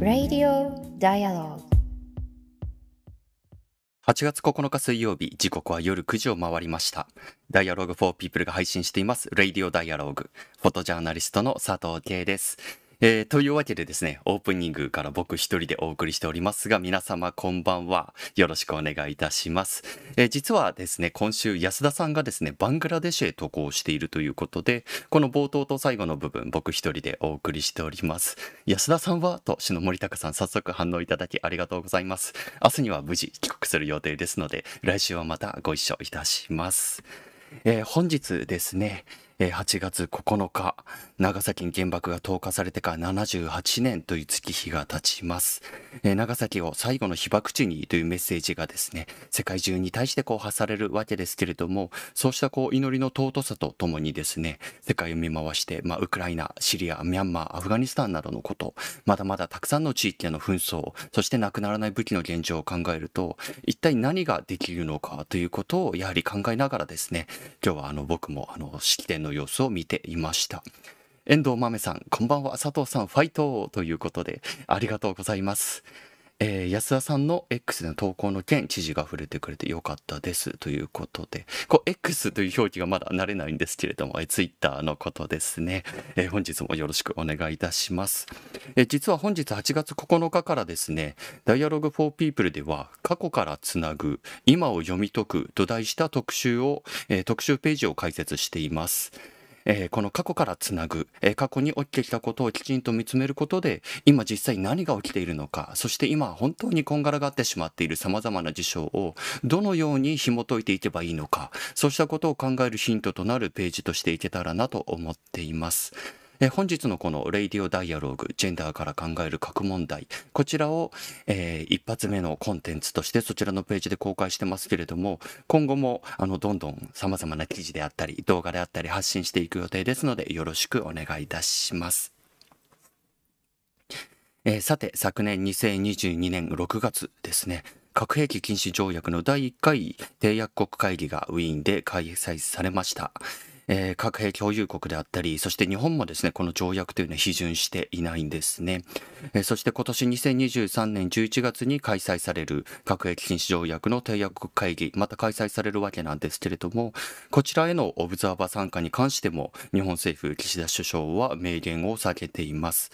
Radio Dialogue 8月9日水曜日、時刻は夜9時を回りました。ダイアログ4ピープルが配信しています、Radio Dialogue。フォトジャーナリストの佐藤慶です。えーというわけでですね、オープニングから僕一人でお送りしておりますが、皆様こんばんは。よろしくお願いいたします。えー実はですね、今週安田さんがですね、バングラデシュへ渡航しているということで、この冒頭と最後の部分、僕一人でお送りしております。安田さんはと、篠森隆さん、早速反応いただきありがとうございます。明日には無事帰国する予定ですので、来週はまたご一緒いたします。えー本日ですね、8月9日、長崎に原爆が投下されてから78年という月日が経ちます。長崎を最後の被爆地にというメッセージがですね、世界中に対してこう発されるわけですけれども、そうしたこう祈りの尊さとともにですね、世界を見回して、まあ、ウクライナ、シリア、ミャンマー、アフガニスタンなどのこと、まだまだたくさんの地域での紛争、そしてなくならない武器の現状を考えると、一体何ができるのかということをやはり考えながらですね、今日はあの僕もあの式典の様子を見ていました。遠藤豆さん、こんばんは、佐藤さん、ファイトということで、ありがとうございます。えー安田さんの X での投稿の件、知事が触れてくれてよかったですということで、こう X という表記がまだ慣れないんですけれども、えー Twitter のことですね、えー本日もよろしくお願いいたします。えー実は本日8月9日からですね、Dialogue for People では過去からつなぐ、今を読み解くと題した特集を、えー特集ページを開設しています。えーこの過去からつなぐ、えー過去に起きてきたことをきちんと見つめることで、今実際何が起きているのか、そして今本当にこんがらがってしまっている様々な事象をどのように紐解いていけばいいのか、そうしたことを考えるヒントとなるページとしていけたらなと思っています。え本日のこのレイディオダイアローグ、ジェンダーから考える核問題、こちらを、えー一発目のコンテンツとしてそちらのページで公開してますけれども、今後もあのどんどん様々な記事であったり、動画であったり発信していく予定ですので、よろしくお願いいたします。えーさて、昨年2022年6月ですね、核兵器禁止条約の第1回締約国会議がウィーンで開催されました。えー核兵器共有国であったり、そして日本もですね、この条約というのは批准していないんですね。えーそして今年2023年11月に開催される核兵器禁止条約の締約国会議、また開催されるわけなんですけれども、こちらへのオブザーバー参加に関しても、日本政府岸田首相は明言を避けています。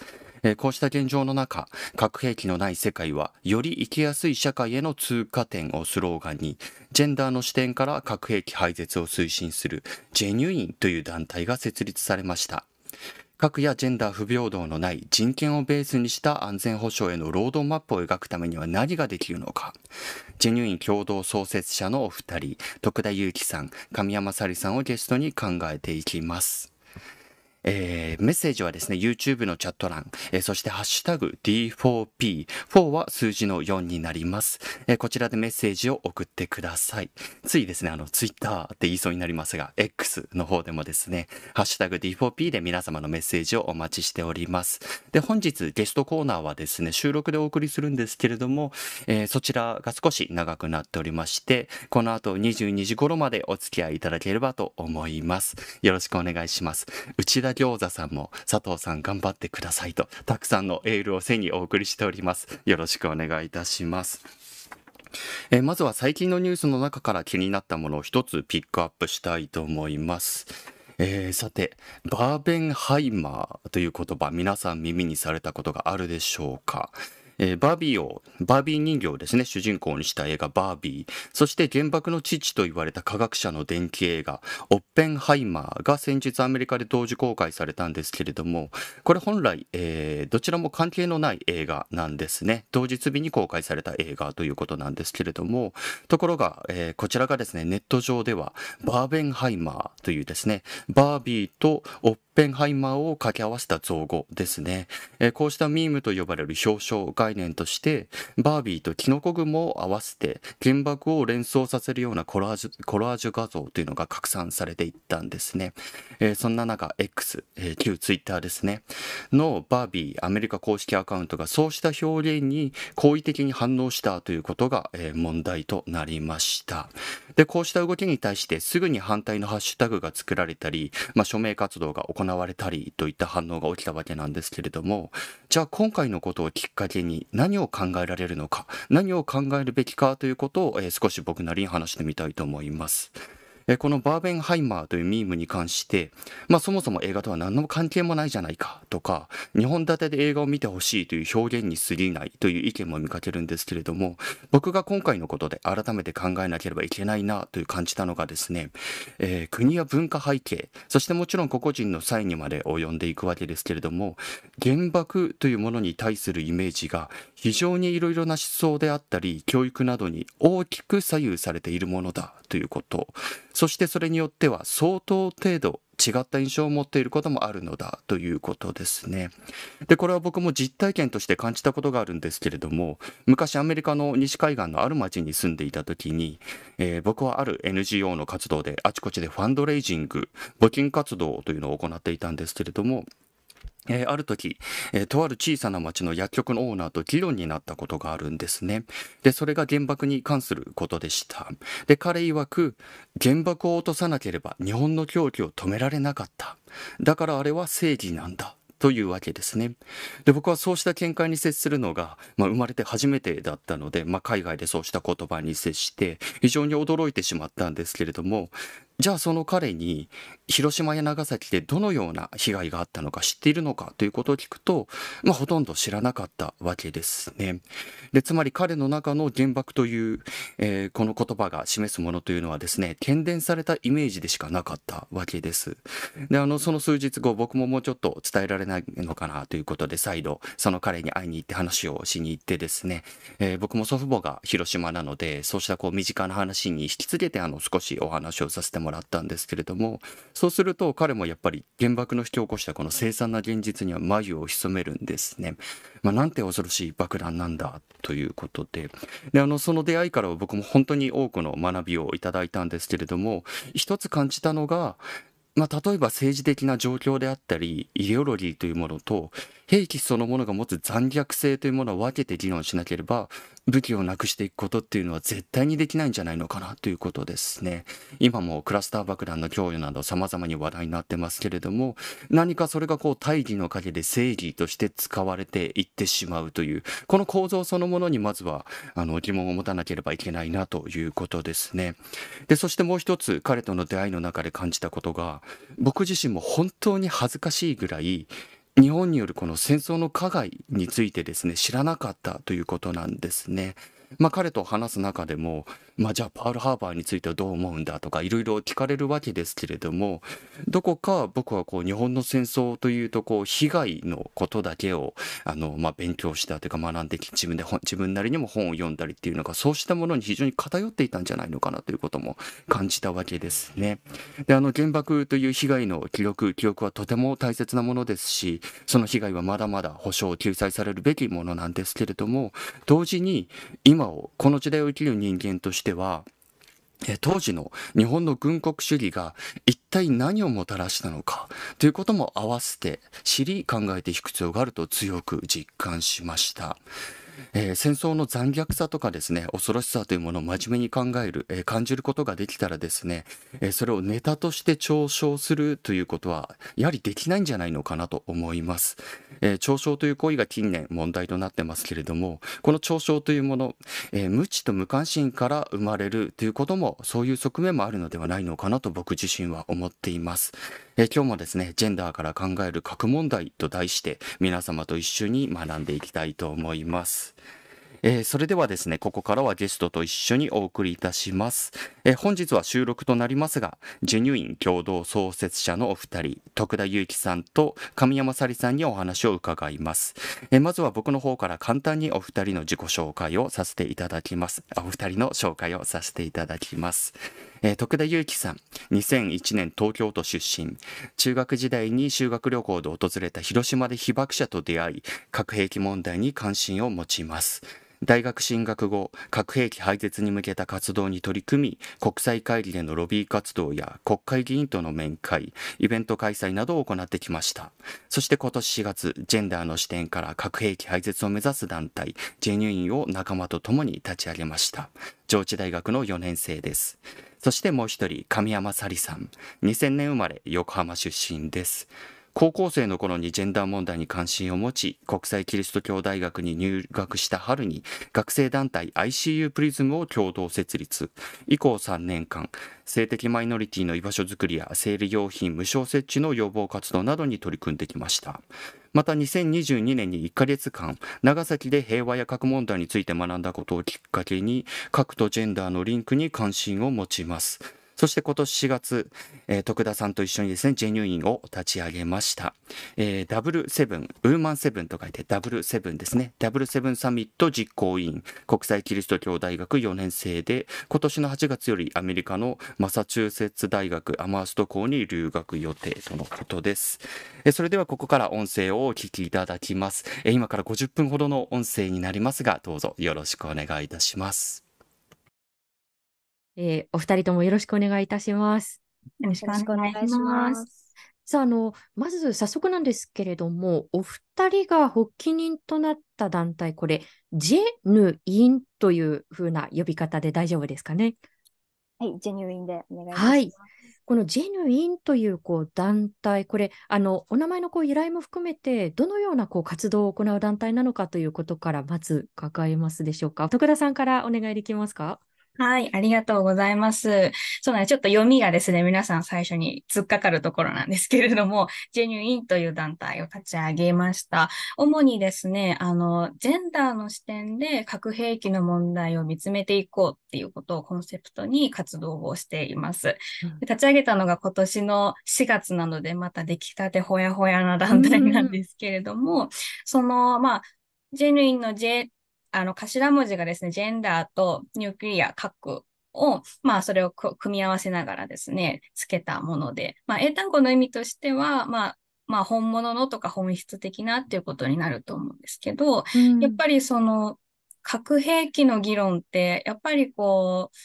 こうした現状の中、核兵器のない世界は、より生きやすい社会への通過点をスローガンに、ジェンダーの視点から核兵器廃絶を推進する、ジェニュインという団体が設立されました。核やジェンダー不平等のない人権をベースにした安全保障へのロードマップを描くためには何ができるのか。ジェニュイン共同創設者のお二人、徳田祐樹さん、神山沙里さんをゲストに考えていきます。えーメッセージはですね、YouTube のチャット欄、えーそしてハッシュタグ D4P、4は数字の4になります。えーこちらでメッセージを送ってください。ついですね、あの、Twitter って言いそうになりますが、X の方でもですね、ハッシュタグ D4P で皆様のメッセージをお待ちしております。で、本日ゲストコーナーはですね、収録でお送りするんですけれども、えーそちらが少し長くなっておりまして、この後22時頃までお付き合いいただければと思います。よろしくお願いします。内田餃子さんも佐藤さん頑張ってくださいと、たくさんのエールを背にお送りしております。よろしくお願いいたします。えーまずは最近のニュースの中から気になったものを一つピックアップしたいと思います。えーさて、バーベンハイマーという言葉、皆さん耳にされたことがあるでしょうか？えーバービーを、バービー人形をですね、主人公にした映画バービー、そして原爆の父と言われた科学者の伝記映画、オッペンハイマーが先日アメリカで同時公開されたんですけれども、これ本来、えーどちらも関係のない映画なんですね。同日日に公開された映画ということなんですけれども、ところが、えーこちらがですね、ネット上では、バーベンハイマーというですね、バービーとオッペンハイマーを掛け合わせた造語ですね。えーこうしたミームと呼ばれる表彰概概念としてバービーとキノコ雲を合わせて原爆を連想させるようなコラージュコラージュ画像というのが拡散されていったんですね、えー、そんな中 X、えー、旧 Twitter ですね。のバービーアメリカ公式アカウントがそうした表現に好意的に反応したということが、えー、問題となりました。でこうした動きに対してすぐに反対のハッシュタグが作られたり、まあ、署名活動が行われたりといった反応が起きたわけなんですけれどもじゃあ今回のことをきっかけに何を考えられるのか何を考えるべきかということを、えー、少し僕なりに話してみたいと思います。このバーベンハイマーというミームに関して、まあそもそも映画とは何の関係もないじゃないかとか、2本立てで映画を見てほしいという表現に過ぎないという意見も見かけるんですけれども、僕が今回のことで改めて考えなければいけないなという感じたのがですね、えー、国や文化背景、そしてもちろん個々人の際にまで及んでいくわけですけれども、原爆というものに対するイメージが非常にいろいろな思想であったり、教育などに大きく左右されているものだということ、そしてそれによっては相当程度違った印象を持っていることもあるのだということですね。で、これは僕も実体験として感じたことがあるんですけれども、昔アメリカの西海岸のある町に住んでいた時に、えー、僕はある NGO の活動であちこちでファンドレイジング、募金活動というのを行っていたんですけれども、えー、ある時、えー、とある小さな町の薬局のオーナーと議論になったことがあるんですね。で、それが原爆に関することでした。で、彼曰く、原爆を落とさなければ日本の狂気を止められなかった。だからあれは正義なんだ。というわけですね。で、僕はそうした見解に接するのが、まあ、生まれて初めてだったので、まあ、海外でそうした言葉に接して、非常に驚いてしまったんですけれども、じゃあその彼に広島や長崎でどのような被害があったのか知っているのかということを聞くと、まあ、ほとんど知らなかったわけですね。でつまり彼の中の原爆という、えー、この言葉が示すものというのはですね喧伝されたイメージでしかなかったわけです。であのその数日後僕ももうちょっと伝えられないのかなということで再度その彼に会いに行って話をしに行ってですね、えー、僕も祖父母が広島なのでそうしたこう身近な話に引き継げてあの少しお話をさせてもらもらったんですけれどもそうすると彼もやっぱり原爆の引き起こしたこの凄惨な現実には眉を潜めるんですね。まあ、なんて恐ろしい爆弾なんだということでであのその出会いからは僕も本当に多くの学びをいただいたんですけれども一つ感じたのがまあ、例えば政治的な状況であったりイデオロギーというものと兵器そのものが持つ残虐性というものを分けて議論しなければ武器をなくしていくことっていうのは絶対にできないんじゃないのかなということですね。今もクラスター爆弾の供与など様々に話題になってますけれども、何かそれがこう大義の陰で正義として使われていってしまうという、この構造そのものにまずはあの疑問を持たなければいけないなということですね。で、そしてもう一つ彼との出会いの中で感じたことが、僕自身も本当に恥ずかしいぐらい、日本によるこの戦争の加害についてですね知らなかったということなんですね。まあ、彼と話す中でも、まあ、じゃあパールハーバーについてはどう思うんだとかいろいろ聞かれるわけですけれどもどこか僕はこう日本の戦争というとこう被害のことだけをあの、まあ、勉強したというか学んで自分で自分なりにも本を読んだりっていうのがそうしたものに非常に偏っていたんじゃないのかなということも感じたわけですね。であの原爆という被害の記録記憶はとても大切なものですしその被害はまだまだ保障救済されるべきものなんですけれども同時に今をこの時代を生きる人間としては当時の日本の軍国主義が一体何をもたらしたのかということも併せて知り考えていく必要があると強く実感しました。えー、戦争の残虐さとかですね恐ろしさというものを真面目に考える、えー、感じることができたらですね、えー、それをネタとして嘲笑するということはやはりできないんじゃないのかなと思います、え嘲笑という行為が近年問題となってますけれどもこの嘲笑というもの、え無知と無関心から生まれるということもそういう側面もあるのではないのかなと僕自身は思っています、え今日もですねジェンダーから考える核問題と題して皆様と一緒に学んでいきたいと思いますえー、それではですね、ここからはゲストと一緒にお送りいたします。え本日は収録となりますが、ジェニュイン共同創設者のお二人、徳田祐樹さんと神山さりさんにお話を伺います。えまずは僕の方から簡単にお二人の自己紹介をさせていただきます。お二人の紹介をさせていただきます。え、徳田祐樹さん、2001年東京都出身。中学時代に修学旅行で訪れた広島で被爆者と出会い、核兵器問題に関心を持ちます。大学進学後、核兵器廃絶に向けた活動に取り組み、国際会議でのロビー活動や国会議員との面会、イベント開催などを行ってきました。そして今年4月、ジェンダーの視点から核兵器廃絶を目指す団体、ジェニューインを仲間と共に立ち上げました。上智大学の4年生です。そしてもう一人、神山さりさん。2000年生まれ、横浜出身です。高校生の頃にジェンダー問題に関心を持ち、国際キリスト教大学に入学した春に、学生団体 ICU プリズムを共同設立。以降3年間、性的マイノリティの居場所づくりや生理用品無償設置の予防活動などに取り組んできました。また2022年に1ヶ月間、長崎で平和や核問題について学んだことをきっかけに、核とジェンダーのリンクに関心を持ちます。そして今年4月、えー、徳田さんと一緒にですね、ジェニューインを立ち上げました。えー、ダブルセブン、ウーマンセブンと書いてダブルセブンですね。ダブルセブンサミット実行委員、国際キリスト教大学4年生で、今年の8月よりアメリカのマサチューセッツ大学アマースト校に留学予定とのことです。えー、それではここから音声をお聞きいただきます。えー、今から50分ほどの音声になりますが、どうぞよろしくお願いいたします。えー、お二人ともよろしくお願いいたします。よろしくお願いします。さあ、あの、まず早速なんですけれども、お二人が発起人となった団体、これ、ジェヌインというふうな呼び方で大丈夫ですかね？はい、ジェニュインでお願いします。はい。このジェヌインというこう団体、これ、あのお名前のこう由来も含めて、どのようなこう活動を行う団体なのかということから、まず伺えますでしょうか？徳田さんからお願いできますか？はい、ありがとうございます。そうなんです。ちょっと読みがですね、皆さん最初に突っかかるところなんですけれども、ジェニュインという団体を立ち上げました。主にですね、あの、ジェンダーの視点で核兵器の問題を見つめていこうっていうことをコンセプトに活動をしています。立ち上げたのが今年の4月なので、また出来たてほやほやな団体なんですけれども、その、まあ、ジェヌインの J あの、頭文字がですね、ジェンダーとニュークリア、核を、まあ、それを組み合わせながらですね、つけたもので、まあ、英単語の意味としては、まあ、まあ、本物のとか本質的なっていうことになると思うんですけど、うん、やっぱりその、核兵器の議論って、やっぱりこう、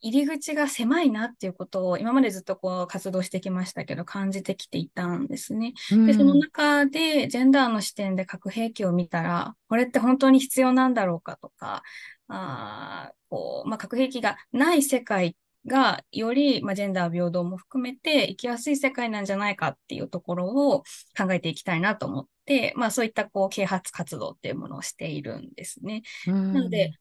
入り口が狭いなっていうことを今までずっとこう活動してきましたけど感じてきていたんですね。で、その中でジェンダーの視点で核兵器を見たら、これって本当に必要なんだろうかとか、あこうまあ、核兵器がない世界がより、まあ、ジェンダー平等も含めて生きやすい世界なんじゃないかっていうところを考えていきたいなと思って、まあそういったこう啓発活動っていうものをしているんですね。なので、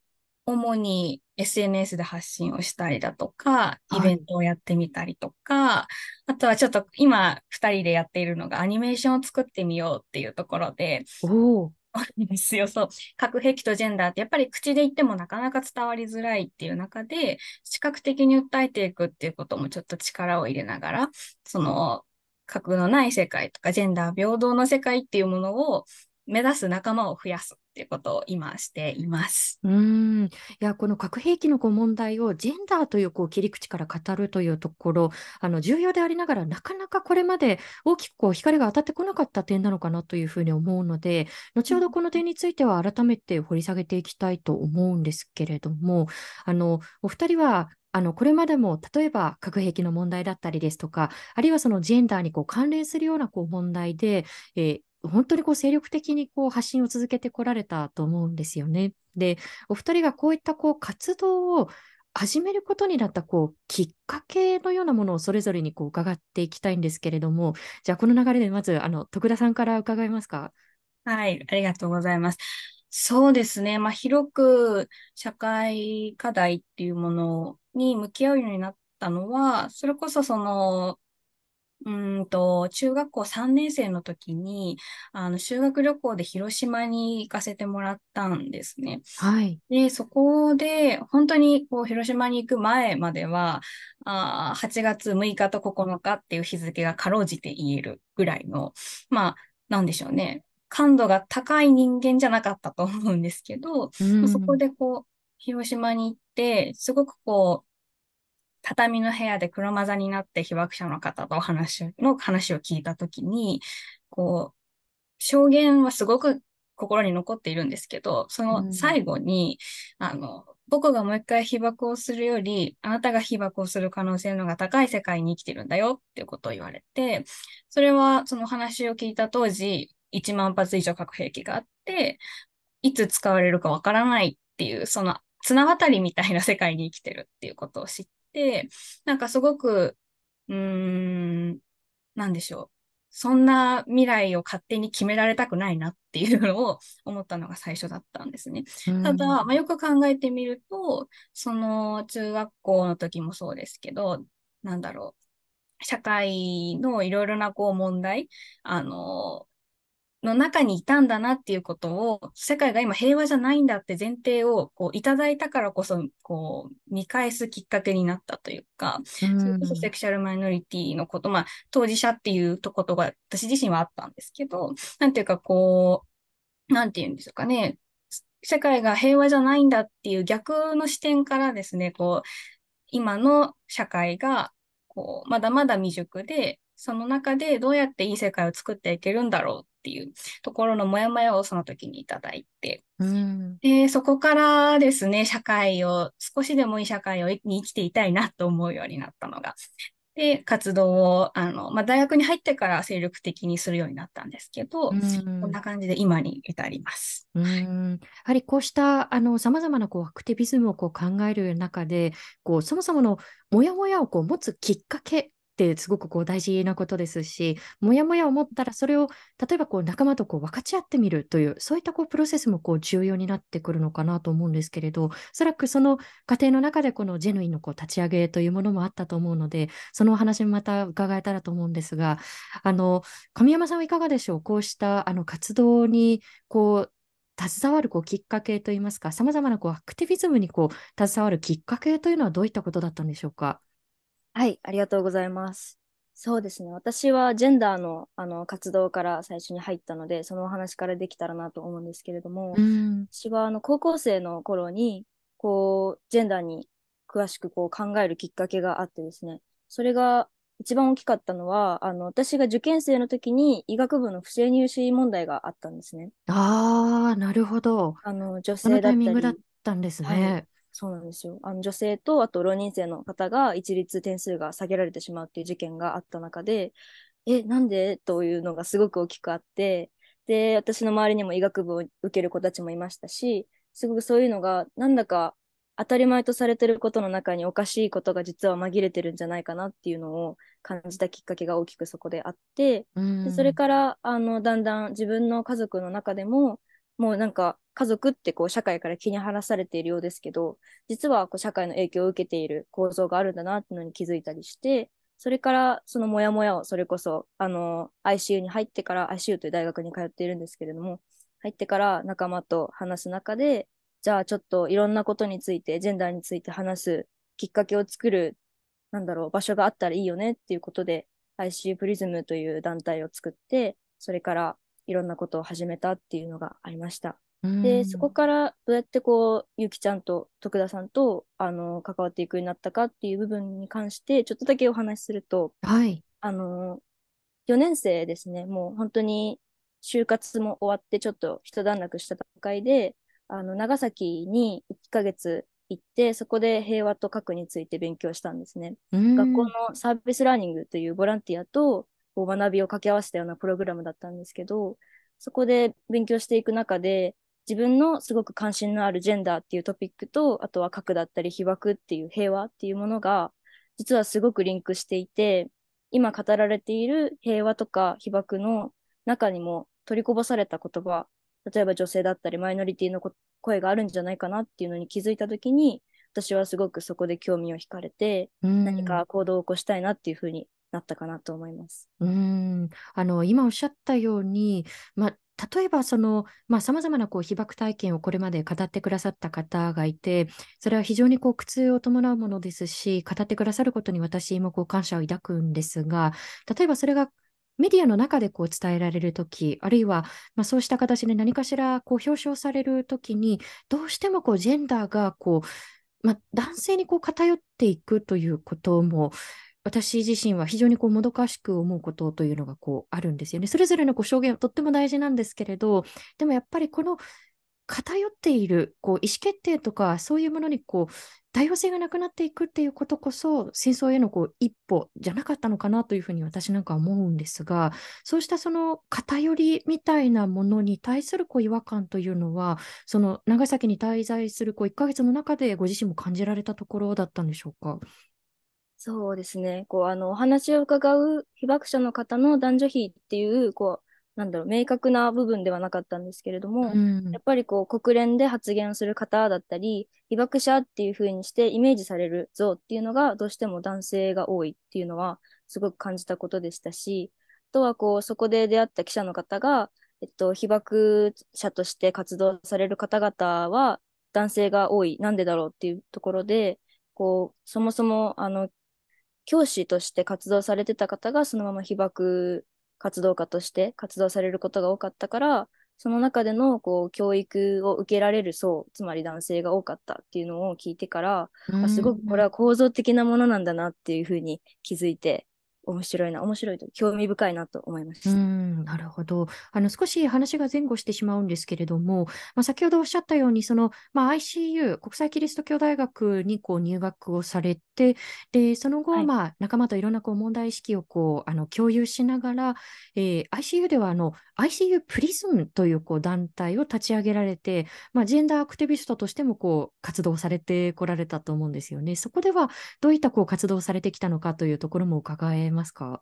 主に SNS で発信をしたりだとか、イベントをやってみたりとか、はい、あとはちょっと今二人でやっているのがアニメーションを作ってみようっていうところで、おですよ。そう。核兵器とジェンダーってやっぱり口で言ってもなかなか伝わりづらいっていう中で、視覚的に訴えていくっていうこともちょっと力を入れながら、その核のない世界とかジェンダー平等の世界っていうものを目指す仲間を増やすっていうことを今しています。うんいやこの核兵器のこう問題をジェンダーというこう切り口から語るというところあの重要でありながらなかなかこれまで大きくこう光が当たってこなかった点なのかなというふうに思うので後ほどこの点については改めて掘り下げていきたいと思うんですけれどもあのお二人はあのこれまでも例えば核兵器の問題だったりですとかあるいはそのジェンダーにこう関連するようなこう問題で、えー、本当にこう精力的にこう発信を続けてこられたと思うんですよね。で、お二人がこういったこう活動を始めることになったこうきっかけのようなものをそれぞれにこう伺っていきたいんですけれども、じゃあこの流れでまずあの徳田さんから伺いますか。はい、ありがとうございます。そうですね。まあ、広く社会課題っていうものに向き合うようになったのは、それこそそのうんと、中学校3年生の時に、あの、修学旅行で広島に行かせてもらったんですね。はい。で、そこで、本当にこう、広島に行く前までは、あー8月6日と9日っていう日付がかろうじて言えるぐらいの、まあ、なんでしょうね。感度が高い人間じゃなかったと思うんですけど、うんそこでこう、広島に行って、すごくこう、畳の部屋で黒マザになって被爆者の方とお話をの話を聞いたときに、こう、証言はすごく心に残っているんですけど、その最後に、あの、僕がもう一回被爆をするより、あなたが被爆をする可能性の方が高い世界に生きてるんだよっていうことを言われて、それはその話を聞いた当時、1万発以上核兵器があって、いつ使われるかわからないっていう、その綱渡りみたいな世界に生きてるっていうことを知って、なんかすごく、うーん、なんでしょう。そんな未来を勝手に決められたくないなっていうのを思ったのが最初だったんですね。ただ、まあ、よく考えてみると、その中学校の時もそうですけど、なんだろう。社会のいろいろなこう問題、あの、の中にいたんだなっていうことを、世界が今平和じゃないんだって前提をこういただいたからこそ、こう見返すきっかけになったというか、それこそセクシャルマイノリティのこと、まあ当事者っていうとことが私自身はあったんですけど、なんていうかこう、なんていうんでしょうかね、世界が平和じゃないんだっていう逆の視点からですね、こう、今の社会が、こう、まだまだ未熟で、その中でどうやっていい世界を作っていけるんだろうっていうところのモヤモヤをその時にいただいて、うん。で、そこからですね、社会を、少しでもいい社会をに生きていたいなと思うようになったのが。で、活動を、あの、まあ、大学に入ってから精力的にするようになったんですけど、うん。こんな感じで今に至ります。うん。やはりこうしたあの様々なこうアクティビズムをこう考える中で、こうそもそものモヤモヤをこう持つきっかけってすごくこう大事なことですし、モヤモヤを持ったらそれを例えばこう仲間とこう分かち合ってみるという、そういったこうプロセスもこう重要になってくるのかなと思うんですけれど、おそらくその過程の中でこのジェヌインのこう立ち上げというものもあったと思うので、そのお話もまた伺えたらと思うんですが、あの神山さんはいかがでしょう？こうしたあの活動にこう携わるこうきっかけといいますか、さまざまなこうアクティビズムにこう携わるきっかけというのはどういったことだったんでしょうか？はい、ありがとうございます。そうですね。私はジェンダーの、あの活動から最初に入ったので、そのお話からできたらなと思うんですけれども、うん、私はあの高校生の頃に、こう、ジェンダーに詳しくこう考えるきっかけがあってですね、それが一番大きかったのは、あの、私が受験生の時に医学部の不正入試問題があったんですね。ああ、なるほど。あの、女性だったり、タイミングだったんですね。そうなんですよ。あの女性と、あと浪人生の方が一律点数が下げられてしまうっていう事件があった中で、え、なんで？というのがすごく大きくあって、で、私の周りにも医学部を受ける子たちもいましたし、すごくそういうのが、なんだか当たり前とされてることの中におかしいことが実は紛れてるんじゃないかなっていうのを感じたきっかけが大きくそこであって、うんでそれからあのだんだん自分の家族の中でももうなんか家族ってこう社会から気に晴らされているようですけど実はこう社会の影響を受けている構造があるんだなっていうのに気づいたりしてそれからそのモヤモヤをそれこそあの ICU に入ってから ICU という大学に通っているんですけれども入ってから仲間と話す中でじゃあちょっといろんなことについてジェンダーについて話すきっかけを作るなんだろう場所があったらいいよねっていうことで ICU プリズムという団体を作って、それからいろんなことを始めたっていうのがありました。うんで、そこからどうやってこう、ゆきちゃんと徳田さんと、あの、関わっていくようになったかっていう部分に関して、ちょっとだけお話しすると、はい。あの、4年生ですね、もう本当に就活も終わって、ちょっと一段落した段階で、あの、長崎に1ヶ月行って、そこで平和と核について勉強したんですね。うん学校のサービスラーニングというボランティアとこう学びを掛け合わせたようなプログラムだったんですけど、そこで勉強していく中で、自分のすごく関心のあるジェンダーっていうトピックと、あとは核だったり被爆っていう平和っていうものが、実はすごくリンクしていて、今語られている平和とか被爆の中にも取りこぼされた言葉、例えば女性だったりマイノリティのこ声があるんじゃないかなっていうのに気づいたときに、私はすごくそこで興味を惹かれて、うん何か行動を起こしたいなっていうふうにななったかなと思います。うーん、あの、今おっしゃったように、まあ、例えばその、まあ、様々なこう被爆体験をこれまで語ってくださった方がいて、それは非常にこう苦痛を伴うものですし、語ってくださることに私もこう感謝を抱くんですが、例えばそれがメディアの中でこう伝えられるとき、あるいはまあそうした形で何かしらこう表彰されるときに、どうしてもこうジェンダーがこう、まあ、男性にこう偏っていくということも、私自身は非常にこうもどかしく思うことというのがこうあるんですよね。それぞれのこう証言はとっても大事なんですけれど、でもやっぱりこの偏っているこう意思決定とかそういうものにこう多様性がなくなっていくっていうことこそ戦争へのこう一歩じゃなかったのかなというふうに私なんか思うんですが、そうしたその偏りみたいなものに対するこう違和感というのは、その長崎に滞在するこう1ヶ月の中でご自身も感じられたところだったんでしょうか？そうですね。こう、あの、お話を伺う被爆者の方の男女比っていう、こう、なんだろう、明確な部分ではなかったんですけれども、うんやっぱりこう、国連で発言する方だったり、被爆者っていう風にしてイメージされる像っていうのが、どうしても男性が多いっていうのは、すごく感じたことでしたし、あとはこう、そこで出会った記者の方が、えっと、被爆者として活動される方々は、男性が多い、なんでだろうっていうところで、こう、そもそも、あの、教師として活動されてた方がそのまま被爆活動家として活動されることが多かったから、その中でのこう教育を受けられる層、つまり男性が多かったっていうのを聞いてから、あすごくこれは構造的なものなんだなっていうふうに気づいて、面白いな、面白いと、興味深いなと思いましうた。ん、なるほど。あの、少し話が前後してしまうんですけれども、まあ、先ほどおっしゃったように、その、まあ、ICU、国際キリスト教大学にこう入学をされて、で、その後、はいまあ、仲間といろんなこう問題意識をこう、あの、共有しながら、えー ICU では、あの、ICU プリズムというこう団体を立ち上げられて、まあ、ジェンダーアクティビストとしてもこう、活動されてこられたと思うんですよね。そこでは、どういったこう活動をされてきたのかというところも伺えますか？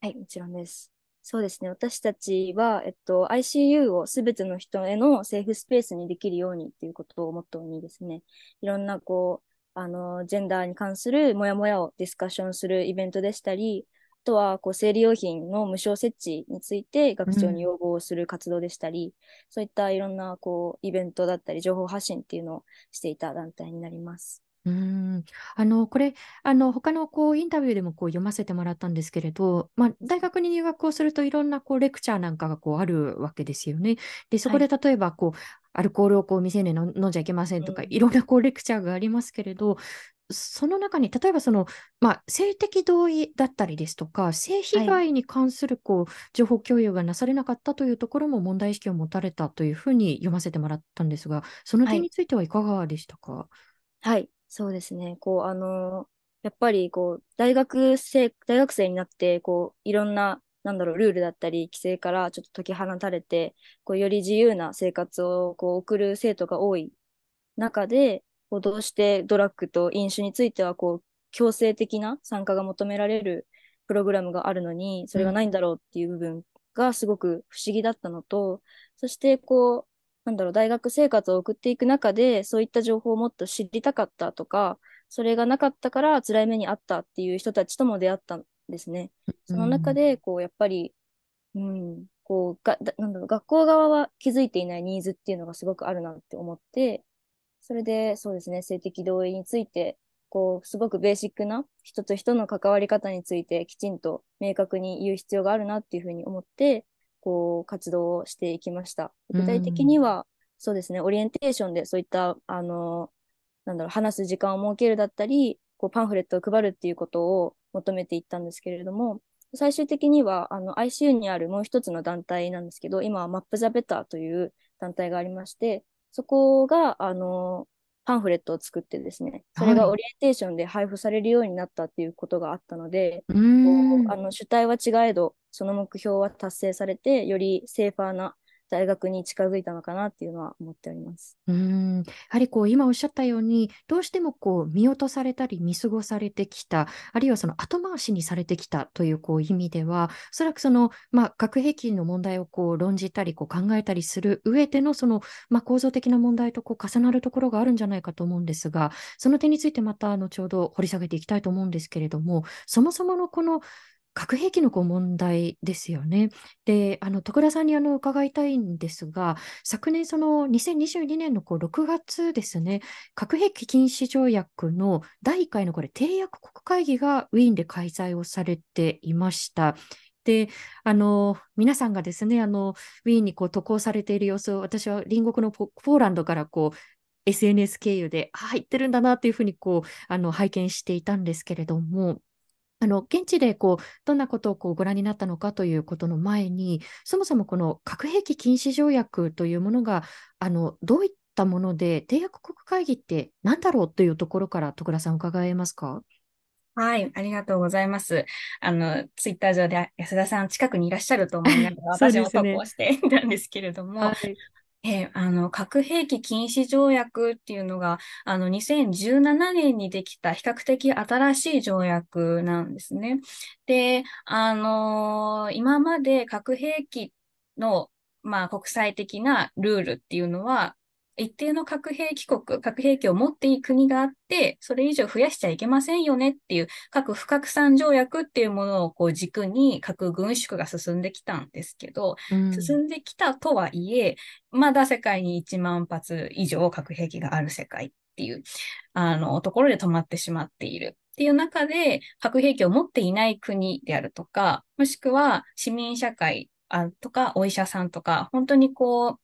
はい、もちろんです。そうですね。私たちは、えっと、ICU をすべての人へのセーフスペースにできるようにっていうことをモットーにですね、いろんな、こう、あの、ジェンダーに関するモヤモヤをディスカッションするイベントでしたり、あとは、こう、生理用品の無償設置について学長に要望する活動でしたり、そういったいろんな、こう、イベントだったり、情報発信っていうのをしていた団体になります。うーん。あのこれあの他のこうインタビューでもこう読ませてもらったんですけれど、まあ、大学に入学をするといろんなこうレクチャーなんかがこうあるわけですよね。でそこで例えばこう、アルコールをこう未成年の飲んじゃいけませんとか、うん。いろんなこうレクチャーがありますけれどその中に例えばその、まあ、性的同意だったりですとか性被害に関するこう情報共有がなされなかったというところも問題意識を持たれたというふうに読ませてもらったんですがそのはい。点についてはいかがでしたか、はい、そうですね。こう、あのやっぱり、こう、大学生、大学生になって、こう、いろんな、なんだろう、ルールだったり、規制からちょっと解き放たれて、こう、より自由な生活を、こう、送る生徒が多い中で、こう、どうしてドラッグと飲酒については、こう、強制的な参加が求められるプログラムがあるのに、それがないんだろうっていう部分がすごく不思議だったのと、そして、こう、なんだろう、大学生活を送っていく中で、そういった情報をもっと知りたかったとか、それがなかったから辛い目にあったっていう人たちとも出会ったんですね。その中で、こう、やっぱり、うん、こう、が、だなんだろう、学校側は気づいていないニーズっていうのがすごくあるなって思って、それで、そうですね、性的同意について、こう、すごくベーシックな人と人の関わり方についてきちんと明確に言う必要があるなっていうふうに思って、こう、活動をしていきました。具体的には、そうですね、オリエンテーションでそういった、あの、なんだろう、話す時間を設けるだったり、こう、パンフレットを配るっていうことを求めていったんですけれども、最終的には、あの、ICU にあるもう一つの団体なんですけど、今は Map the Better という団体がありまして、そこが、あの、パンフレットを作ってですね、それがはいオリエンテーションで配布されるようになったっていうことがあったので、うこん。うあの主体は違えど、その目標は達成されて、よりセーファーな大学に近づいたのかなっていうのは思っております。うんやはりこう今おっしゃったように、どうしてもこう見落とされたり見過ごされてきた、あるいはその後回しにされてきたというこう意味では、おそらくその、まあ、核兵器の問題をこう論じたりこう考えたりする上でのその、まあ、構造的な問題とこう重なるところがあるんじゃないかと思うんですが、その点についてまた後ほど掘り下げていきたいと思うんですけれども、そもそものこの核兵器のこう問題ですよね。で、あの徳田さんにあの伺いたいんですが、昨年、その2022年のこう6月ですね、核兵器禁止条約の第1回のこれ、締約国会議がウィーンで開催をされていました。で、あの、皆さんがですね、あの、ウィーンにこう渡航されている様子を、私は隣国のポーランドからこう、SNS 経由で、ああ、行ってるんだなというふうにこう、あの、拝見していたんですけれども、あの、現地でこう、どんなことをこうご覧になったのかということの前に、そもそもこの核兵器禁止条約というものが、あの、どういったもので、締約国会議って何だろうというところから、徳田さん伺えますか？はい、ありがとうございます。あの、ツイッター上で安田さん近くにいらっしゃると思いながら、私も投稿していたんですけれども、はい、えー、あの、核兵器禁止条約っていうのが、あの、2017年にできた比較的新しい条約なんですね。で、あのー、今まで核兵器の、まあ、国際的なルールっていうのは、一定の核兵器国、核兵器を持っている国があって、それ以上増やしちゃいけませんよねっていう、核不拡散条約っていうものをこう軸に核軍縮が進んできたんですけど、うん、進んできたとはいえ、まだ世界に1万発以上核兵器がある世界っていう、あの、ところで止まってしまっている。っていう中で、核兵器を持っていない国であるとか、もしくは市民社会あとか、お医者さんとか、本当にこう、